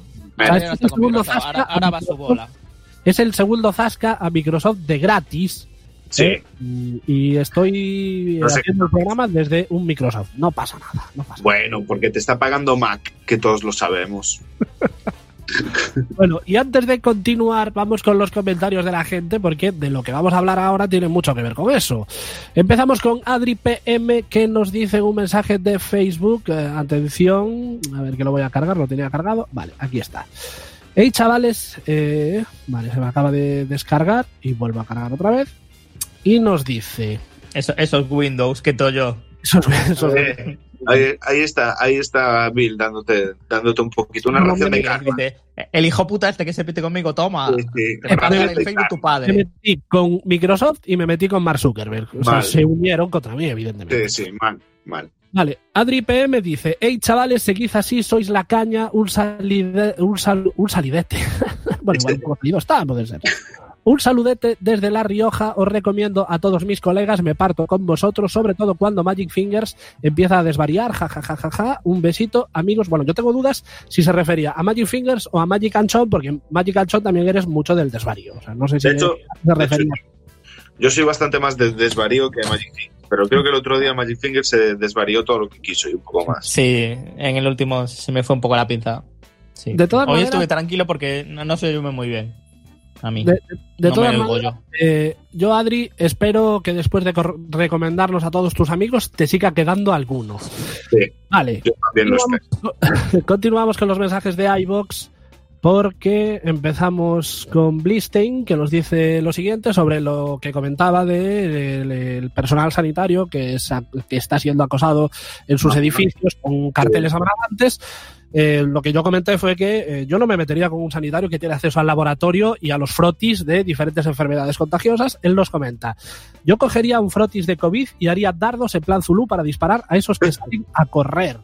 No está con Microsoft, ahora, ahora va su bola. Es el segundo Zasca a Microsoft de gratis. Sí. eh, y- estoy No sé. haciendo el programa desde un Microsoft. No pasa nada. No pasa Bueno, porque te está pagando Mac, que todos lo sabemos. Bueno, y antes de continuar, vamos con los comentarios de la gente, porque de lo que vamos a hablar ahora tiene mucho que ver con eso. Empezamos con Adri PM, que nos dice un mensaje de Facebook. Eh, atención, a ver que lo voy a cargar, lo tenía cargado. Vale, aquí está. Hey chavales, eh, vale, se me acaba de descargar y vuelvo a cargar otra vez. Y nos dice. Eso, esos Windows que todo yo. Eso es- eso es- Eh, ahí, ahí está, ahí está Bill dándote, dándote un poquito una No, ración de. Dice, el hijo puta este que se pite conmigo, toma. Sí, sí, Te el Facebook tu karma. me padre. metí con Microsoft y me metí con Mark Zuckerberg. O sea, Vale. se unieron contra mí, evidentemente. Sí, sí, mal, mal. Vale, Adri PM dice, hey chavales, seguid así, sois la caña, un, salide, un, sal- un salidete. bueno, igual un poco salido está, puede ser. Un saludete desde La Rioja, os recomiendo a todos mis colegas, me parto con vosotros, sobre todo cuando Magic Fingers empieza a desvariar, jajajajaja, un besito, amigos, bueno, yo tengo dudas si se refería a Magic Fingers o a Magic Anchon, porque Magic Anchon también eres mucho del desvarío, o sea, no sé si De hecho- se refería. Yo soy bastante más de desvarío que Magic Fingers. pero creo que el otro día Magic Finger se desvarió todo lo que quiso y un poco más. Sí, en el último se me fue un poco la pinza. Sí. De todas Hoy maneras- estuve tranquilo porque no, no se muy bien. A mí. De, de no todas maneras, yo. eh, yo, Adri, espero que después de cor- recomendarnos a todos tus amigos, te siga quedando alguno. Sí. Vale. Yo también lo espero. Continuamos con los mensajes de iBox porque empezamos con Blistein que nos dice lo siguiente sobre lo que comentaba del el personal sanitario que, es- que está siendo acosado en sus Ah. edificios con carteles amarrantes. Eh, lo que yo comenté fue que eh, yo no me metería con un sanitario que tiene acceso al laboratorio y a los frotis de diferentes enfermedades contagiosas. Él nos comenta, yo cogería un frotis de COVID y haría dardos en plan Zulu para disparar a esos que salen a correr.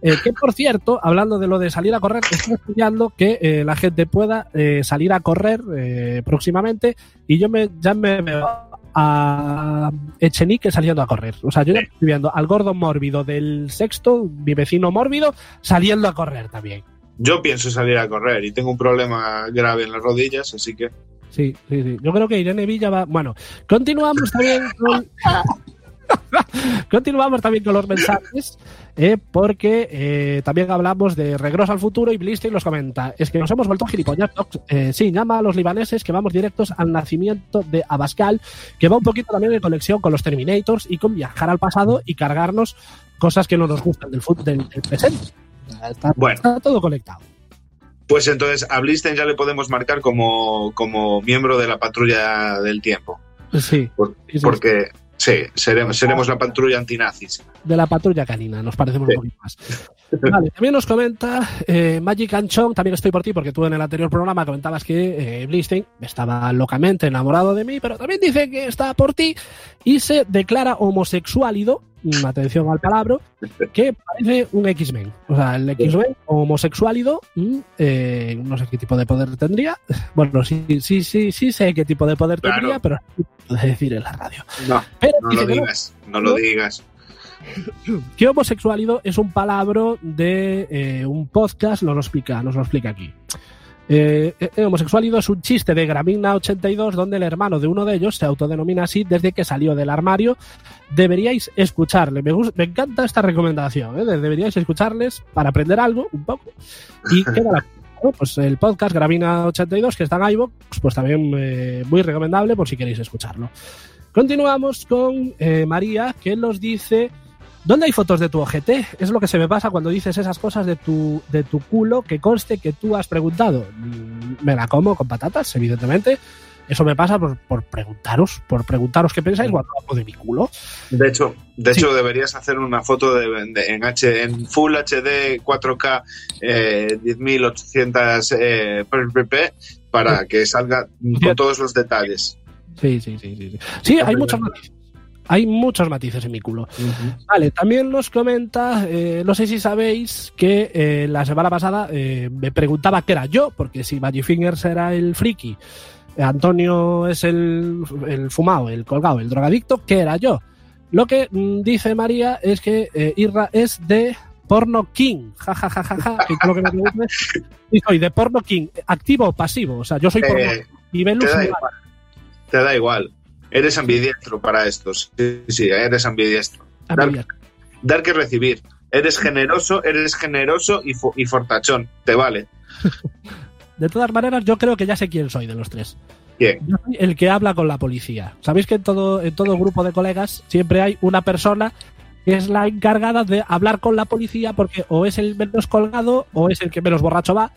Eh, que por cierto, hablando de lo de salir a correr, estoy estudiando que la gente pueda salir a correr próximamente y yo me, ya me veo a Echenique saliendo a correr. O sea, yo ya estoy viendo al gordo mórbido del sexto, mi vecino mórbido, saliendo a correr también. Yo pienso salir a correr y tengo un problema grave en las rodillas, así que Sí, sí, sí. Yo creo que Irene Villa va. Bueno, continuamos también con. continuamos también con los mensajes, eh, porque eh, también hablamos de Regreso al futuro y Blister nos comenta: es que nos hemos vuelto gilipollas. Eh, sí, llama a los libaneses que vamos directos al nacimiento de Abascal, que va un poquito también en conexión con los Terminators y con viajar al pasado y cargarnos cosas que no nos gustan del, del, del presente. Está, Bueno. está todo conectado. pues entonces a Blisten ya le podemos marcar como, como miembro de la patrulla del tiempo. Sí, Por- sí, sí. Porque sí, seremos, seremos la patrulla antinazis. de la patrulla canina, nos parecemos Sí. un poquito más. Vale, también nos comenta eh, Magic Anchong, también estoy por ti, porque tú en el anterior programa comentabas que eh, Blistein estaba locamente enamorado de mí, pero también dice que está por ti y se declara homosexuálido, mm, atención al palabra, que parece un X-Men. O sea, el X-Men homosexuálido, mm, eh, no sé qué tipo de poder tendría. Bueno, sí, sí, sí, sí sé qué tipo de poder Claro. tendría, pero no puedo decir en la radio. No, Pero no lo no, digas, no lo digas. que homosexualido es un palabra de eh, un podcast, nos lo explica, nos lo explica aquí. Eh, eh, homosexualido es un chiste de Gramina 82 donde el hermano de uno de ellos se autodenomina así desde que salió del armario. Deberíais escucharle. Me, encanta esta recomendación. ¿eh? De- Deberíais escucharles para aprender algo un poco. Y queda pues el podcast Gravina 82 que está en iVoox, pues también eh, muy recomendable por si queréis escucharlo. Continuamos con María que nos dice ¿Dónde hay fotos de tu ojete? Es lo que se me pasa cuando dices esas cosas de tu, de tu culo que conste que tú has preguntado. Me la como con patatas, evidentemente. Eso me pasa por, por preguntaros, por preguntaros qué pensáis cuando hablo de mi culo. De hecho, de Sí. hecho deberías hacer una foto de, de- en, H, en Full HD 4K eh, 10800 eh, pp para que salga con todos los detalles. Sí, sí, sí, sí. Sí, Sí, hay muchos matices. Hay muchos matices en mi culo. Vale, también nos comenta, eh, no sé si sabéis que eh, la semana pasada eh, me preguntaba qué era yo, porque si Magic Fingers era el friki, Antonio es el, el fumado, el colgado, el drogadicto, ¿qué era yo? Lo que mm, dice María es que eh, Irra es de Porno King, ja, ja, ja, ja, ja, que es lo que me. Y soy de Porno King, activo o pasivo, o sea, yo soy porno y Velus te da igual. Te da igual. Eres ambidiestro para estos. Sí, sí, eres ambidiestro. Dar-. Dar que recibir. Eres generoso, eres generoso y, fo- y fortachón. Te vale. De todas maneras, yo creo que ya sé quién soy de los tres. ¿Quién? Yo soy el que habla con la policía. Sabéis que en todo, en todo grupo de colegas siempre hay una persona que es la encargada de hablar con la policía porque o es el menos colgado o es el que menos borracho va.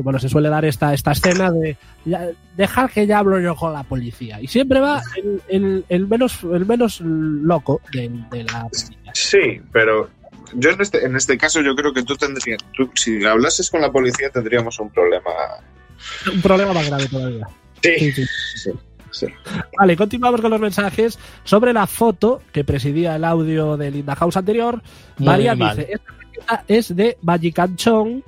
Que bueno, se suele dar esta, esta escena de ya, dejar que ya hablo yo con la policía. Y siempre va el, el- el menos, el menos loco de, de la policía. Sí, pero yo en este, en este caso yo creo que tú tendrías, tú, si hablases con la policía tendríamos un problema. Un problema más grave todavía. Sí, Sí, sí. sí, sí. Vale, continuamos con los mensajes sobre la foto que presidía el audio del Linda House anterior. Muy María dice, esta es de Magicanchón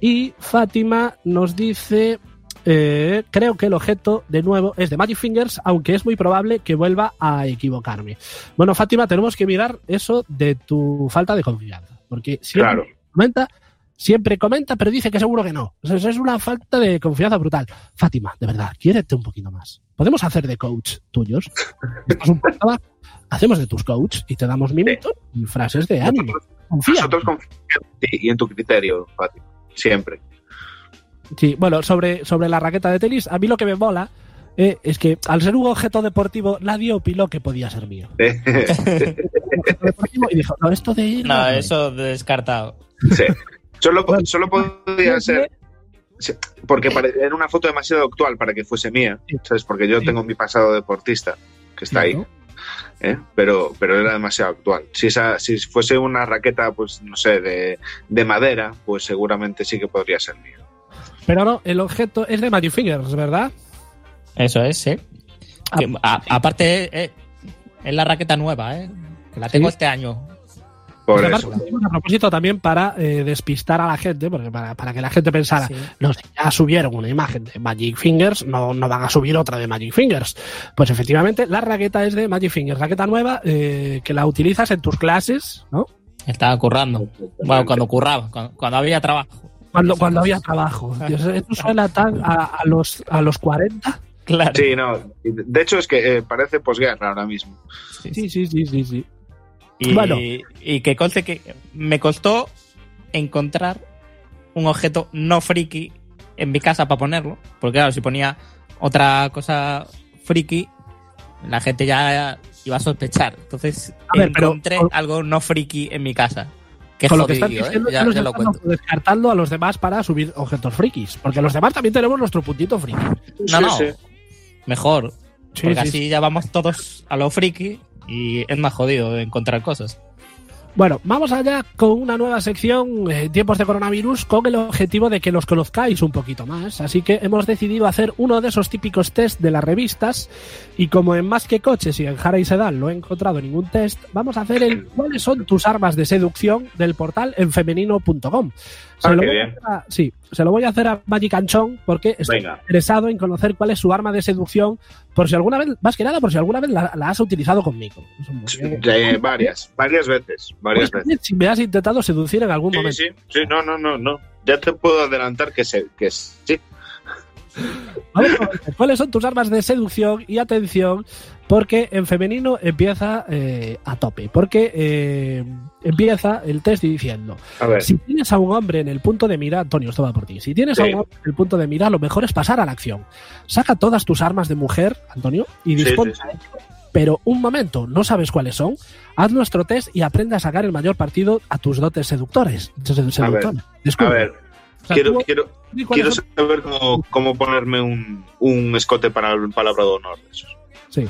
y Fátima nos dice, eh, creo que el objeto de nuevo es de Magic Fingers, aunque es muy probable que vuelva a equivocarme. Bueno, Fátima, tenemos que mirar eso de tu falta de confianza, porque siempre Claro. comenta Siempre comenta, pero dice que seguro que no. O sea, eso es una falta de confianza brutal. Fátima, de verdad, quiérete un poquito más. Podemos hacer de coach tuyos. Un programa, hacemos de tus coach y te damos minutos y frases de ánimo. Confía. Nosotros confiamos en ti y en tu criterio, Fátima. Siempre. Sí, bueno, sobre, sobre la raqueta de tenis, a mí lo que me mola eh, es que al ser un objeto deportivo, nadie opinó que podía ser mío. Objeto deportivo y dijo, no, esto de ir. No, eso descartado. Sí. Solo, Bueno, solo podía ser. sí, Porque era una foto demasiado actual para que fuese mía. ¿sabes? Porque yo Sí. tengo mi pasado deportista, que está ahí, ¿no? ¿Eh? pero, pero era demasiado actual. Si, esa, si fuese una raqueta, pues no sé, de, de madera, pues seguramente sí que podría ser mía. Pero no, el objeto es de Magic Fingers, ¿verdad? Eso es, sí. Ah, Que, a- aparte, eh, es la raqueta nueva, ¿eh? Que la tengo Sí. este año. Por eso. a propósito también para eh, despistar a la gente, porque para, para que la gente pensara, Sí. no sé, ya subieron una imagen de Magic Fingers, no, no van a subir otra de Magic Fingers. Pues efectivamente, la raqueta es de Magic Fingers, raqueta nueva eh, que la utilizas en tus clases, ¿no? Estaba currando. Bueno, cuando curraba, cuando, cuando había trabajo. Cuando, cuando había trabajo. Dios, esto suena tan a, a los, a los 40. Claro. Sí, no. De hecho, es que eh, parece posguerra ahora mismo. Sí, Sí, sí, sí, sí, sí. Y, Bueno. y que conste que me costó encontrar un objeto no friki en mi casa para ponerlo. Porque claro, si ponía otra cosa friki, la gente ya iba a sospechar. Entonces A ver, pero- encontré algo no friki en mi casa. Que Con lo que jodido, ¿eh? ya, lo cuento. descartando a los demás para subir objetos frikis. Porque los demás también tenemos nuestro puntito friki. No, Sí, no. sí. Mejor. Sí, porque sí, así sí. ya vamos todos a lo friki y es más jodido encontrar cosas. Bueno, vamos allá con una nueva sección, eh, tiempos de coronavirus, con el objetivo de que los conozcáis un poquito más. Así que hemos decidido hacer uno de esos típicos test de las revistas. Y como en Más que Coches y en Jara y Sedal no he encontrado ningún test, vamos a hacer el ¿Cuáles son tus armas de seducción? del portal en femenino.com. Se, Ah, lo qué voy a bien. hacer a- sí, se lo voy a hacer a Magic Anchón porque estoy Venga. interesado en conocer cuál es su arma de seducción, por si alguna vez, más que nada, por si alguna vez la, la has utilizado conmigo. Eh, varias, varias veces, varias Pues, veces. si me has intentado seducir en algún Sí, momento. sí, sí, no, no, no, no. Ya te puedo adelantar que, se, que sí. Vamos a ver, ¿Cuáles son tus armas de seducción? Y atención, porque en femenino empieza eh, a tope. Porque eh, empieza el test diciendo: A ver, si tienes a un hombre en el punto de mira, Antonio, esto va por ti. Si tienes a Sí. un hombre en el punto de mira, lo mejor es pasar a la acción. Saca todas tus armas de mujer, Antonio, y Sí, dispón sí, a ello. Pero un momento, no sabes cuáles son. Haz nuestro test y aprende a sacar el mayor partido a tus dotes seductores. seductores. a ver, O sea, quiero, quiero, quiero saber cómo, cómo ponerme un, un escote para el palabra de honor. de esos. Sí.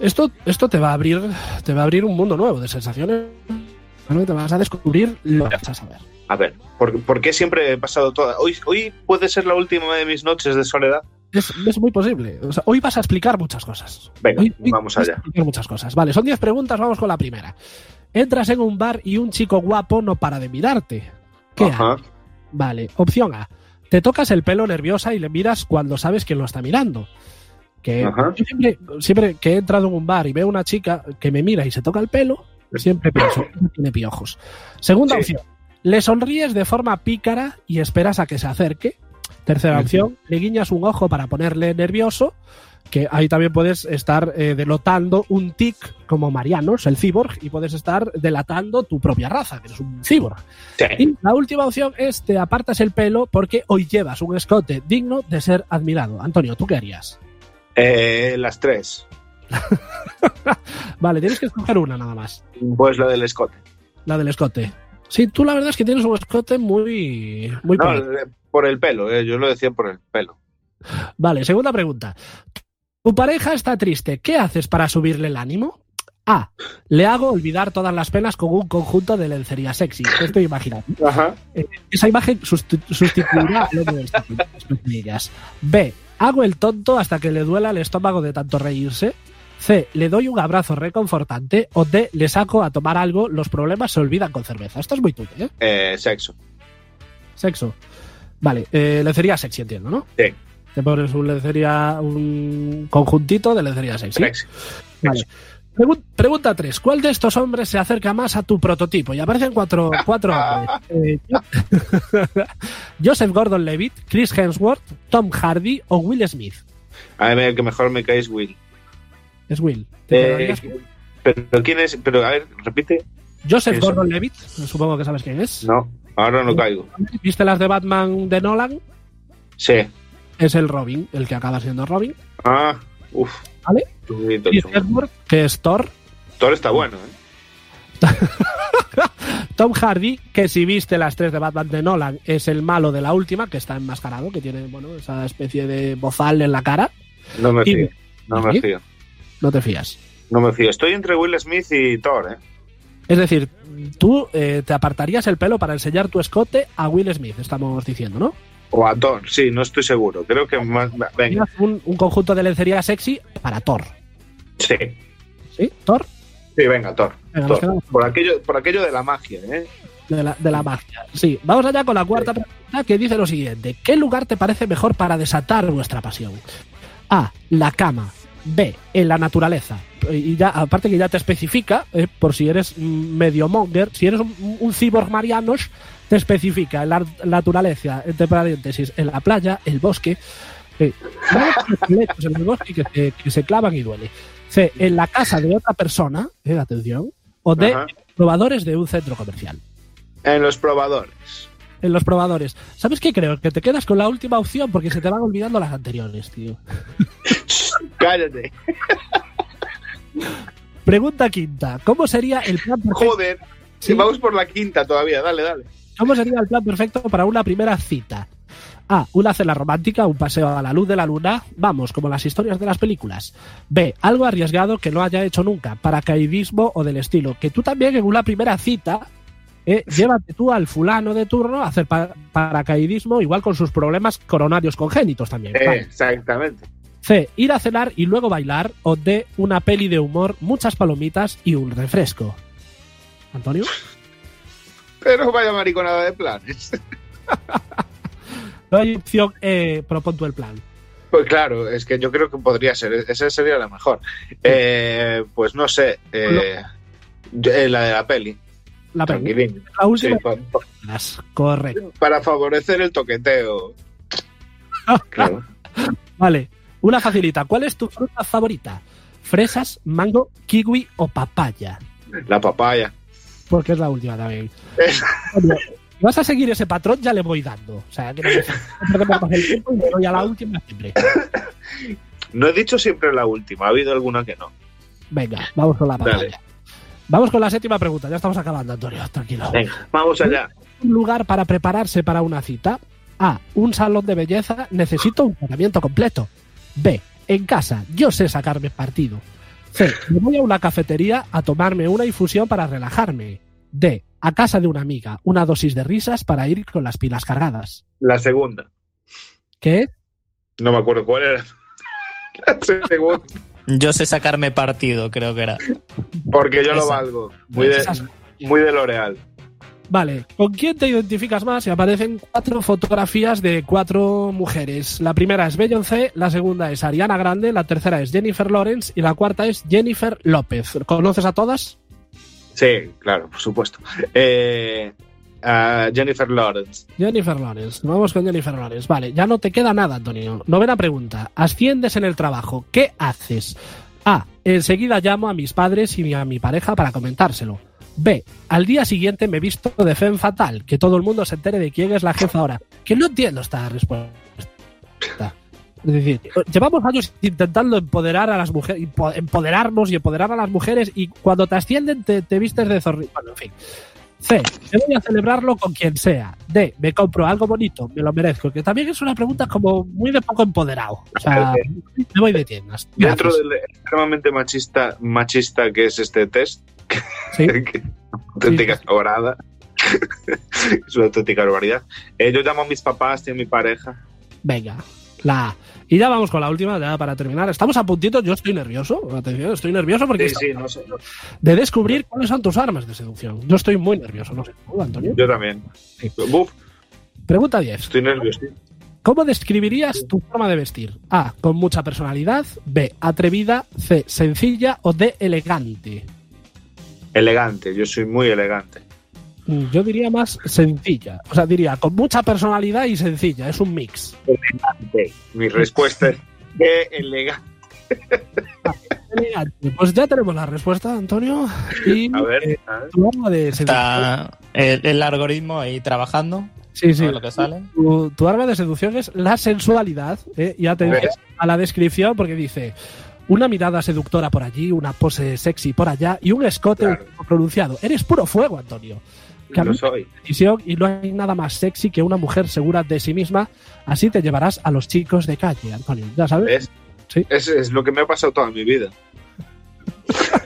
Esto, esto te va a abrir, te va a abrir un mundo nuevo de sensaciones. Bueno, te vas a descubrir lo que vas a saber. A ver, ¿por, por qué siempre he pasado toda? Hoy, hoy puede ser la última de mis noches de soledad. Es, es muy posible. O sea, hoy vas a explicar muchas cosas. Venga, Hoy- hoy vamos vas a allá. explicar muchas cosas. Vale, son 10 preguntas, vamos con la primera. Entras en un bar y un chico guapo no para de mirarte. ¿Qué Ajá. Vale, opción A. Te tocas el pelo nerviosa y le miras cuando sabes que lo está mirando. Que siempre, siempre que he entrado en un bar y veo una chica que me mira y se toca el pelo, siempre pienso, "Esta tiene piojos. Segunda Sí. opción. Le sonríes de forma pícara y esperas a que se acerque. Tercera opción. Le guiñas un ojo para ponerle nervioso. Que ahí también puedes estar eh, denotando un tic como Marianos, el cyborg, y puedes estar delatando tu propia raza, que eres un cyborg. Sí. Y la última opción es te apartas el pelo porque hoy llevas un escote digno de ser admirado. Antonio, ¿tú qué harías? Eh, las tres. Vale, tienes que escoger una nada más. Pues la del escote. La del escote. Sí, tú la verdad es que tienes un escote muy... muy No, eh, por el pelo, eh, yo lo decía por el pelo. Vale, segunda pregunta. Tu pareja está triste. ¿Qué haces para subirle el ánimo? A. Le hago olvidar todas las penas con un conjunto de lencería sexy. ¿Qué estoy imaginando? Ajá. Esa imagen susti- sustituirá hombre de estas. B. Hago el tonto hasta que le duela el estómago de tanto reírse. C. Le doy un abrazo reconfortante. O D. Le saco a tomar algo. Los problemas se olvidan con cerveza. Esto es muy tuyo, ¿eh? Eh, sexo. Sexo. Vale, eh, lencería sexy, entiendo, ¿no? Sí. Te pones un lencería, un conjuntito de lencería sexy. Sexo. Vale. Pregun- pregunta 3. ¿Cuál de estos hombres se acerca más a tu prototipo? Y aparecen cuatro, cuatro hombres. Eh, Joseph Gordon-Levitt, Chris Hemsworth, Tom Hardy o Will Smith. A mí el que mejor me cae es Will. Es Will. ¿Te Eh, pero quién es, pero a ver, repite. Joseph eso. Gordon-Levitt, supongo que sabes quién es. No, ahora no caigo. ¿Viste las de Batman de Nolan? Sí. Es el Robin, el que acaba siendo Robin. Ah, uff. ¿Vale? Hemsworth, que es Thor. Thor está bueno, ¿eh? Tom Hardy, que si viste las tres de Batman de Nolan, es el malo de la última, que está enmascarado, que tiene bueno, esa especie de bozal en la cara. No me Y- fío. No me ¿Sí? fío. No te fías. No me fío. Estoy entre Will Smith y Thor, ¿eh? Es decir, tú eh, te apartarías el pelo para enseñar tu escote a Will Smith, estamos diciendo, ¿no? O a Thor, sí, no estoy seguro. Creo que más. Venga, Un, un conjunto de lencería sexy para Thor. sí. ¿Sí? ¿Thor? Sí, venga, Thor. Venga, Por aquello, por aquello de la magia, ¿eh? de la, de la magia. Sí, vamos allá con la cuarta pregunta que dice lo siguiente. ¿Qué lugar te parece mejor para desatar vuestra pasión? A. La cama. B. En la naturaleza. Y ya, aparte que ya te especifica, eh, por si eres mm, medio monger, si eres un, un cyborg marianos, te especifica la naturaleza, entre paréntesis, en la playa, el bosque. eh, en el bosque que, se- que se clavan y duele. C. En la casa de otra persona, eh, atención. O D. Ajá. Probadores de un centro comercial En los probadores. en los probadores. ¿Sabes qué creo? Que te quedas con la última opción porque se te van olvidando las anteriores, tío. Cállate. Pregunta quinta. ¿Cómo sería el plan perfecto? Joder. Sí. Vamos por la quinta todavía. Dale, dale. ¿Cómo sería el plan perfecto para una primera cita? A. Una cena romántica, un paseo a la luz de la luna. Vamos, como las historias de las películas. B. Algo arriesgado que no haya hecho nunca. Paracaidismo o del estilo. Que tú también en una primera cita. eh, llévate tú al fulano de turno a hacer pa- paracaidismo, igual con sus problemas coronarios congénitos también. Eh, exactamente. C. Ir a cenar y luego bailar. O D. Una peli de humor, muchas palomitas y un refresco. Antonio. Pero vaya mariconada de planes. No hay opción E. Propon tú el plan. Pues claro, es que yo creo que podría ser. Esa sería la mejor. Eh, pues no sé. eh, eh, la de la peli. La peli. La Sí, última. pa- Correcto. para favorecer el toqueteo. Claro. Vale. Una facilita. ¿Cuál es tu fruta favorita? ¿Fresas, mango, kiwi o papaya? La papaya. Porque es la última también. Bueno, si vas a seguir ese patrón, ya le voy dando. O sea, que no me- el tiempo y doy a la última siempre. No he dicho siempre la última, ha habido alguna que no. Venga, vamos con la. Dale. Vamos con la séptima pregunta. Ya estamos acabando, Antonio. Tranquilo. Venga, vamos allá. un lugar para prepararse para una cita? A. Un salón de belleza. Necesito un tratamiento completo. B. En casa. Yo sé sacarme partido. C. Me voy a una cafetería a tomarme una infusión para relajarme. D. A casa de una amiga. Una dosis de risas para ir con las pilas cargadas. La segunda. ¿Qué? No me acuerdo cuál era. La segunda. Yo sé sacarme partido, creo que era. Porque yo lo valgo. Muy de, muy de L'Oreal. Vale, ¿con quién te identificas más? Y aparecen cuatro fotografías de cuatro mujeres. La primera es Beyoncé, la segunda es Ariana Grande, la tercera es Jennifer Lawrence y la cuarta es Jennifer López. ¿Conoces a todas? Sí, claro, por supuesto. Eh, Jennifer Lawrence. Jennifer Lawrence. Vamos con Jennifer Lawrence. Vale, ya no te queda nada, Antonio. Novena pregunta. Asciendes en el trabajo. ¿Qué haces? A. Enseguida llamo a mis padres y a mi pareja para comentárselo. B. Al día siguiente me visto de femme fatal. Que todo el mundo se entere de quién es la jefa ahora. Que no entiendo esta respuesta. Es decir, llevamos años intentando empoderar a las mujeres, empoderarnos y empoderar a las mujeres y cuando te ascienden te, te vistes de zorrito. Bueno, en fin. C. Me voy a celebrarlo con quien sea. D. Me compro algo bonito, me lo merezco. Que también es una pregunta como muy de poco empoderado. O sea, me voy de tiendas. Dentro del extremadamente machista, machista que es este test, Sí. que auténtica sobrada. es una auténtica barbaridad. Eh, yo llamo a mis papás y a mi pareja. Venga, la A. Y ya vamos con la última, ya para terminar. Estamos a puntito, yo estoy nervioso. Atención, estoy nervioso porque Sí, sí, no sé. de descubrir cuáles son tus armas de seducción. Yo estoy muy nervioso, no sé. ¿Tú, Antonio? Yo también. Sí. Buf, Pregunta 10. estoy nervioso. ¿Cómo describirías tu forma de vestir? A. Con mucha personalidad. B. Atrevida. C. Sencilla. O D. Elegante. Elegante, yo soy muy elegante. Mm, Yo diría más sencilla. O sea, diría con mucha personalidad y sencilla. Es un mix. Elegante. Mi respuesta es que elegante. Elegante. Pues ya tenemos la respuesta, Antonio. Y A ver, eh, a ver. tu arma de seducción. Está el, el algoritmo ahí trabajando. Sí, sí. a ver lo que sale. Tu, tu arma de seducción es la sensualidad. ¿eh? Y atención ¿Ves? a la descripción porque dice una mirada seductora por allí, una pose sexy por allá y un escote Claro. pronunciado. Eres puro fuego, Antonio. Lo soy. y no hay nada más sexy que una mujer segura de sí misma. Así te llevarás a los chicos de calle, Antonio. Ya sabes. Es, es lo que me ha pasado toda mi vida.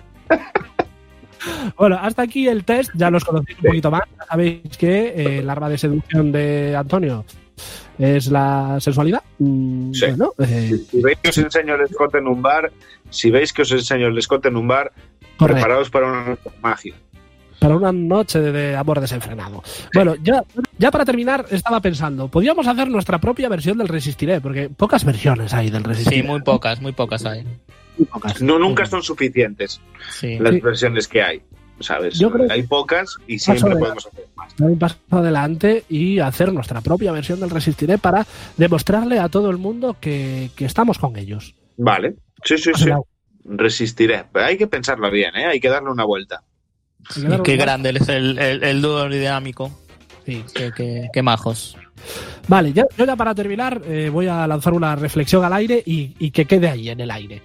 Bueno, hasta aquí el test. Ya los conocéis un poquito más. Sabéis que eh, el arma de seducción de Antonio es la sensualidad. Mm, Sí. Bueno, eh, Si veis que os enseño el escote en un bar, si veis que os enseño el escote en un bar, correcto. preparaos para una magia. para una noche de, amor desenfrenado. Bueno, ya, ya para terminar, estaba pensando, podríamos hacer nuestra propia versión del Resistiré, porque pocas versiones hay del Resistiré. Sí, muy pocas, muy pocas hay. muy pocas. No, nunca son suficientes Sí. las versiones que hay. ¿Sabes? Yo creo- Hay pocas y siempre adelante. podemos hacer más. Dar un paso adelante y hacer nuestra propia versión del Resistiré para demostrarle a todo el mundo que, que estamos con ellos. Vale. Sí, sí, sí. Resistiré. Pero hay que pensarlo bien, ¿eh? Hay que darle una vuelta. que dar Qué grande es el, el, el dúo dinámico. Sí. Qué, qué- qué majos. Vale, ya- yo ya para terminar eh, voy a lanzar una reflexión al aire y, y que quede ahí en el aire.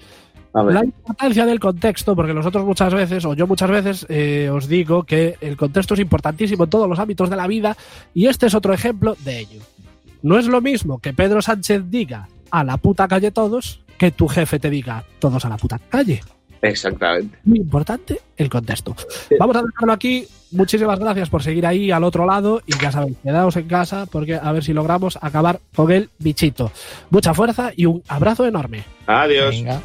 La importancia del contexto, porque nosotros muchas veces, o yo muchas veces, eh, os digo que el contexto es importantísimo en todos los ámbitos de la vida y este es otro ejemplo de ello. No es lo mismo que Pedro Sánchez diga a la puta calle todos que tu jefe te diga todos a la puta calle. Exactamente. Muy importante el contexto. Vamos a dejarlo aquí. Muchísimas gracias por seguir ahí al otro lado y ya sabéis, quedaos en casa porque a ver si logramos acabar con el bichito. Mucha fuerza y un abrazo enorme. Adiós. Venga.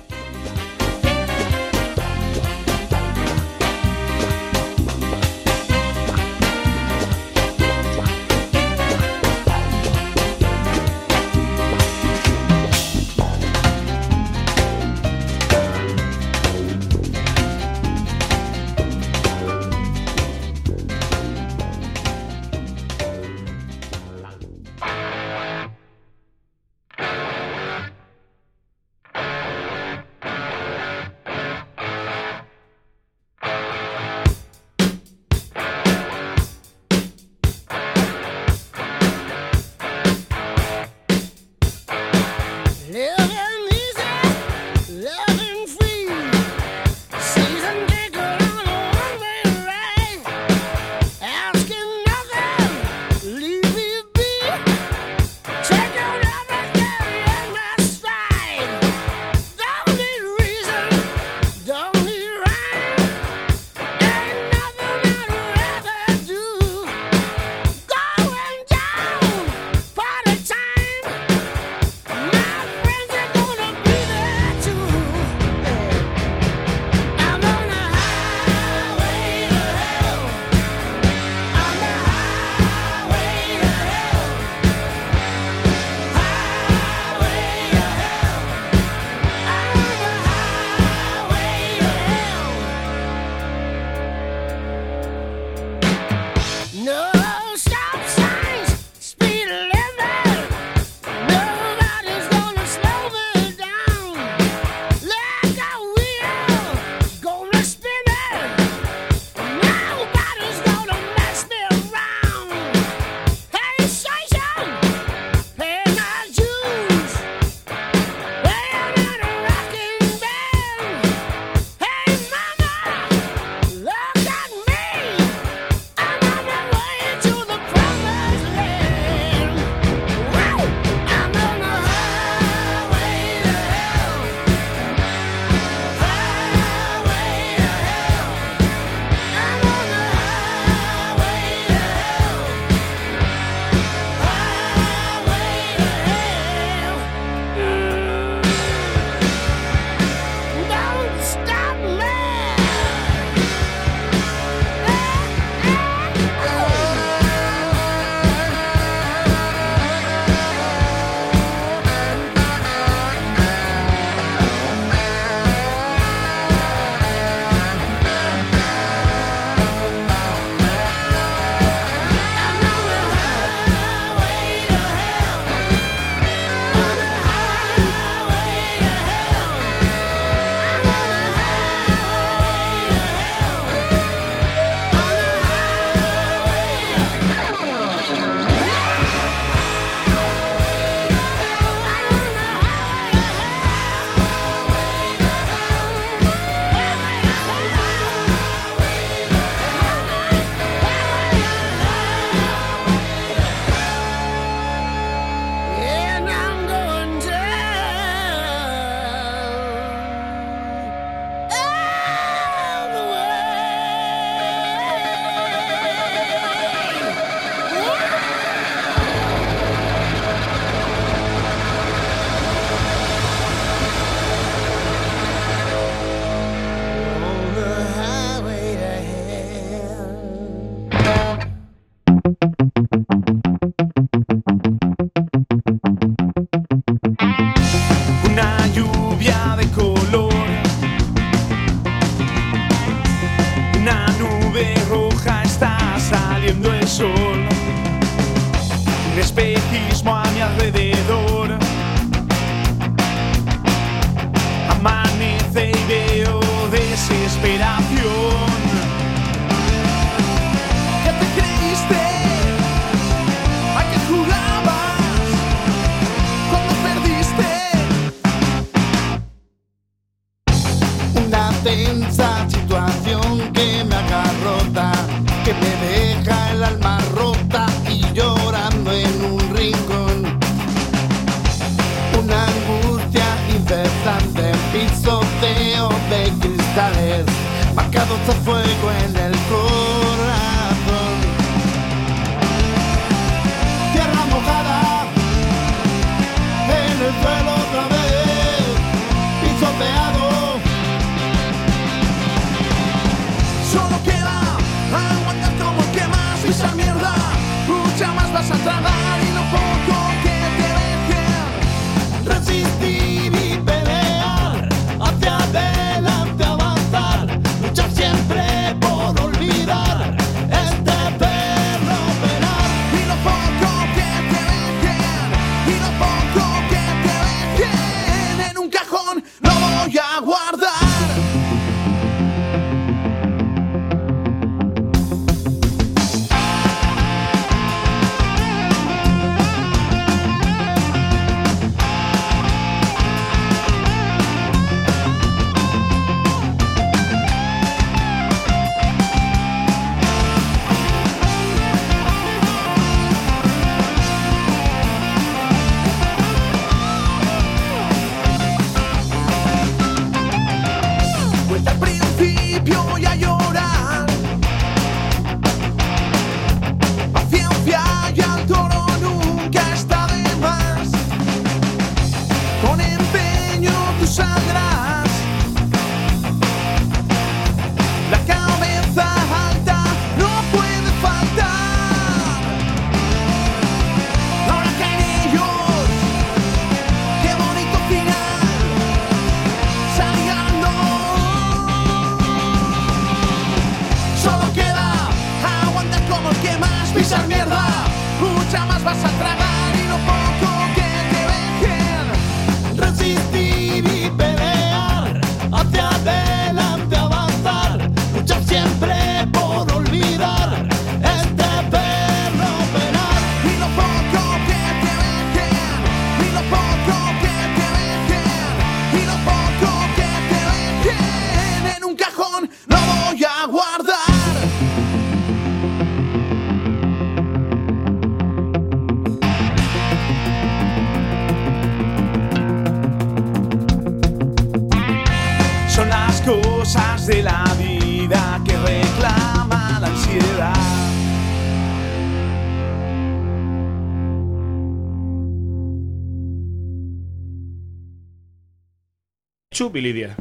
Lidia.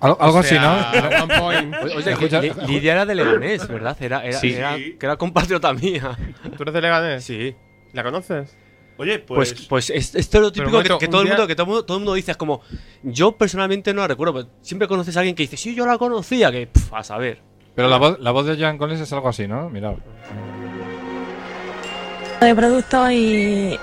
Al- algo O sea, así, ¿no? one point. Oye, Escucha- Lidia era de Leganés, ¿verdad? Era, era, Sí. era- que era compatriota mía. ¿Tú eres de Leganés? Sí. ¿La conoces? Oye, pues. Pues, pues es, esto es lo típico que, todo, el mundo, que todo, el mundo, todo el mundo dice. Es como, yo personalmente no la recuerdo. Pero siempre conoces a alguien que dice, sí, yo la conocía. Que, pf, a saber. Pero la voz, la voz de Jan Collins es algo así, ¿no? Mira. de producto y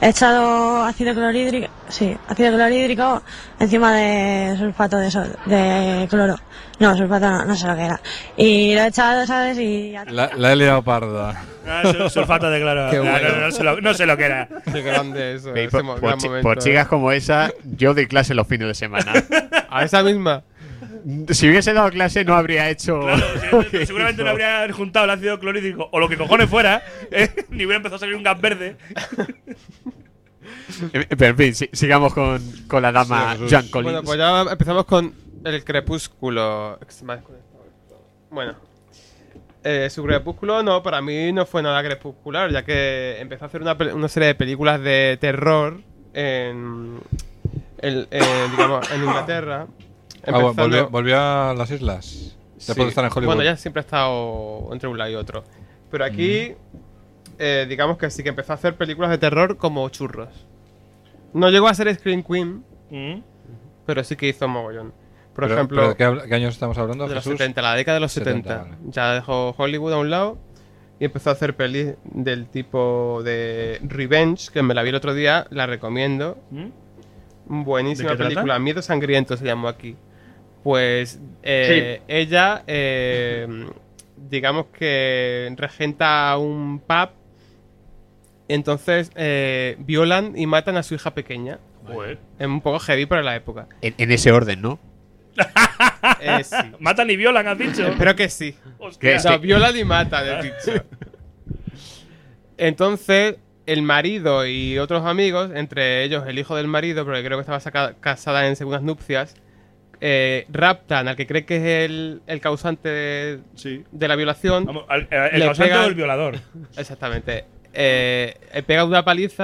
he echado ácido clorhídrico, sí, ácido clorhídrico encima de sulfato de, so- de cloro. No, sulfato no, no sé lo que era. Y lo he echado, ¿sabes? Y ya La, la he liado parda. Ah, sul- sulfato de cloro. Qué Ah, bueno. no, no sé lo, no sé lo que era. Qué grande eso. Por, gran chi- momento, por ¿eh? chicas como esa, yo doy clase los fines de semana. A esa misma. Si hubiese dado clase, no habría hecho. Claro, si- seguramente no habrían juntado el ácido clorhídrico o lo que cojones fuera, ¿eh? ni hubiera empezado a salir un gas verde. Eh, Pero en fin, si- sigamos con, con la dama Sí. Jan Collins. Bueno, pues ya empezamos con el crepúsculo. Bueno. Eh, su crepúsculo no, para mí no fue nada crepuscular, ya que empezó a hacer una, una serie de películas de terror en, en- en, digamos, en Inglaterra. Ah, volvió, volvió a las islas. Después Sí. de estar en Hollywood. Bueno, ya siempre ha estado entre un lado y otro. Pero aquí, eh, digamos que sí que empezó a hacer películas de terror como churros. No llegó a ser Scream Queen, Mm. pero sí que hizo mogollón. Por Pero- ejemplo, pero ¿qué, qué años estamos hablando, de los Jesús? 70, la década de los 70. 70, vale. Ya dejó Hollywood a un lado y empezó a hacer pelis del tipo de Revenge, que me la vi el otro día, la recomiendo. ¿Mm? Buenísima película, Miedo Sangriento se llamó aquí. Pues eh, ella, eh, digamos que regenta un pub, entonces eh, violan y matan a su hija pequeña. Joder. Es un poco heavy para la época. En, en ese orden, ¿no? Eh, sí. Matan y violan, has dicho. Espero que sí. Hostia. No, que- violan y matan, he dicho. Entonces, el marido y otros amigos, entre ellos el hijo del marido, porque creo que estaba casada en segundas nupcias, eh, raptan al que cree que es el, el causante de, Sí. de la violación. Vamos, al- el causante pegan- o el violador. Exactamente. Eh, eh, pega una paliza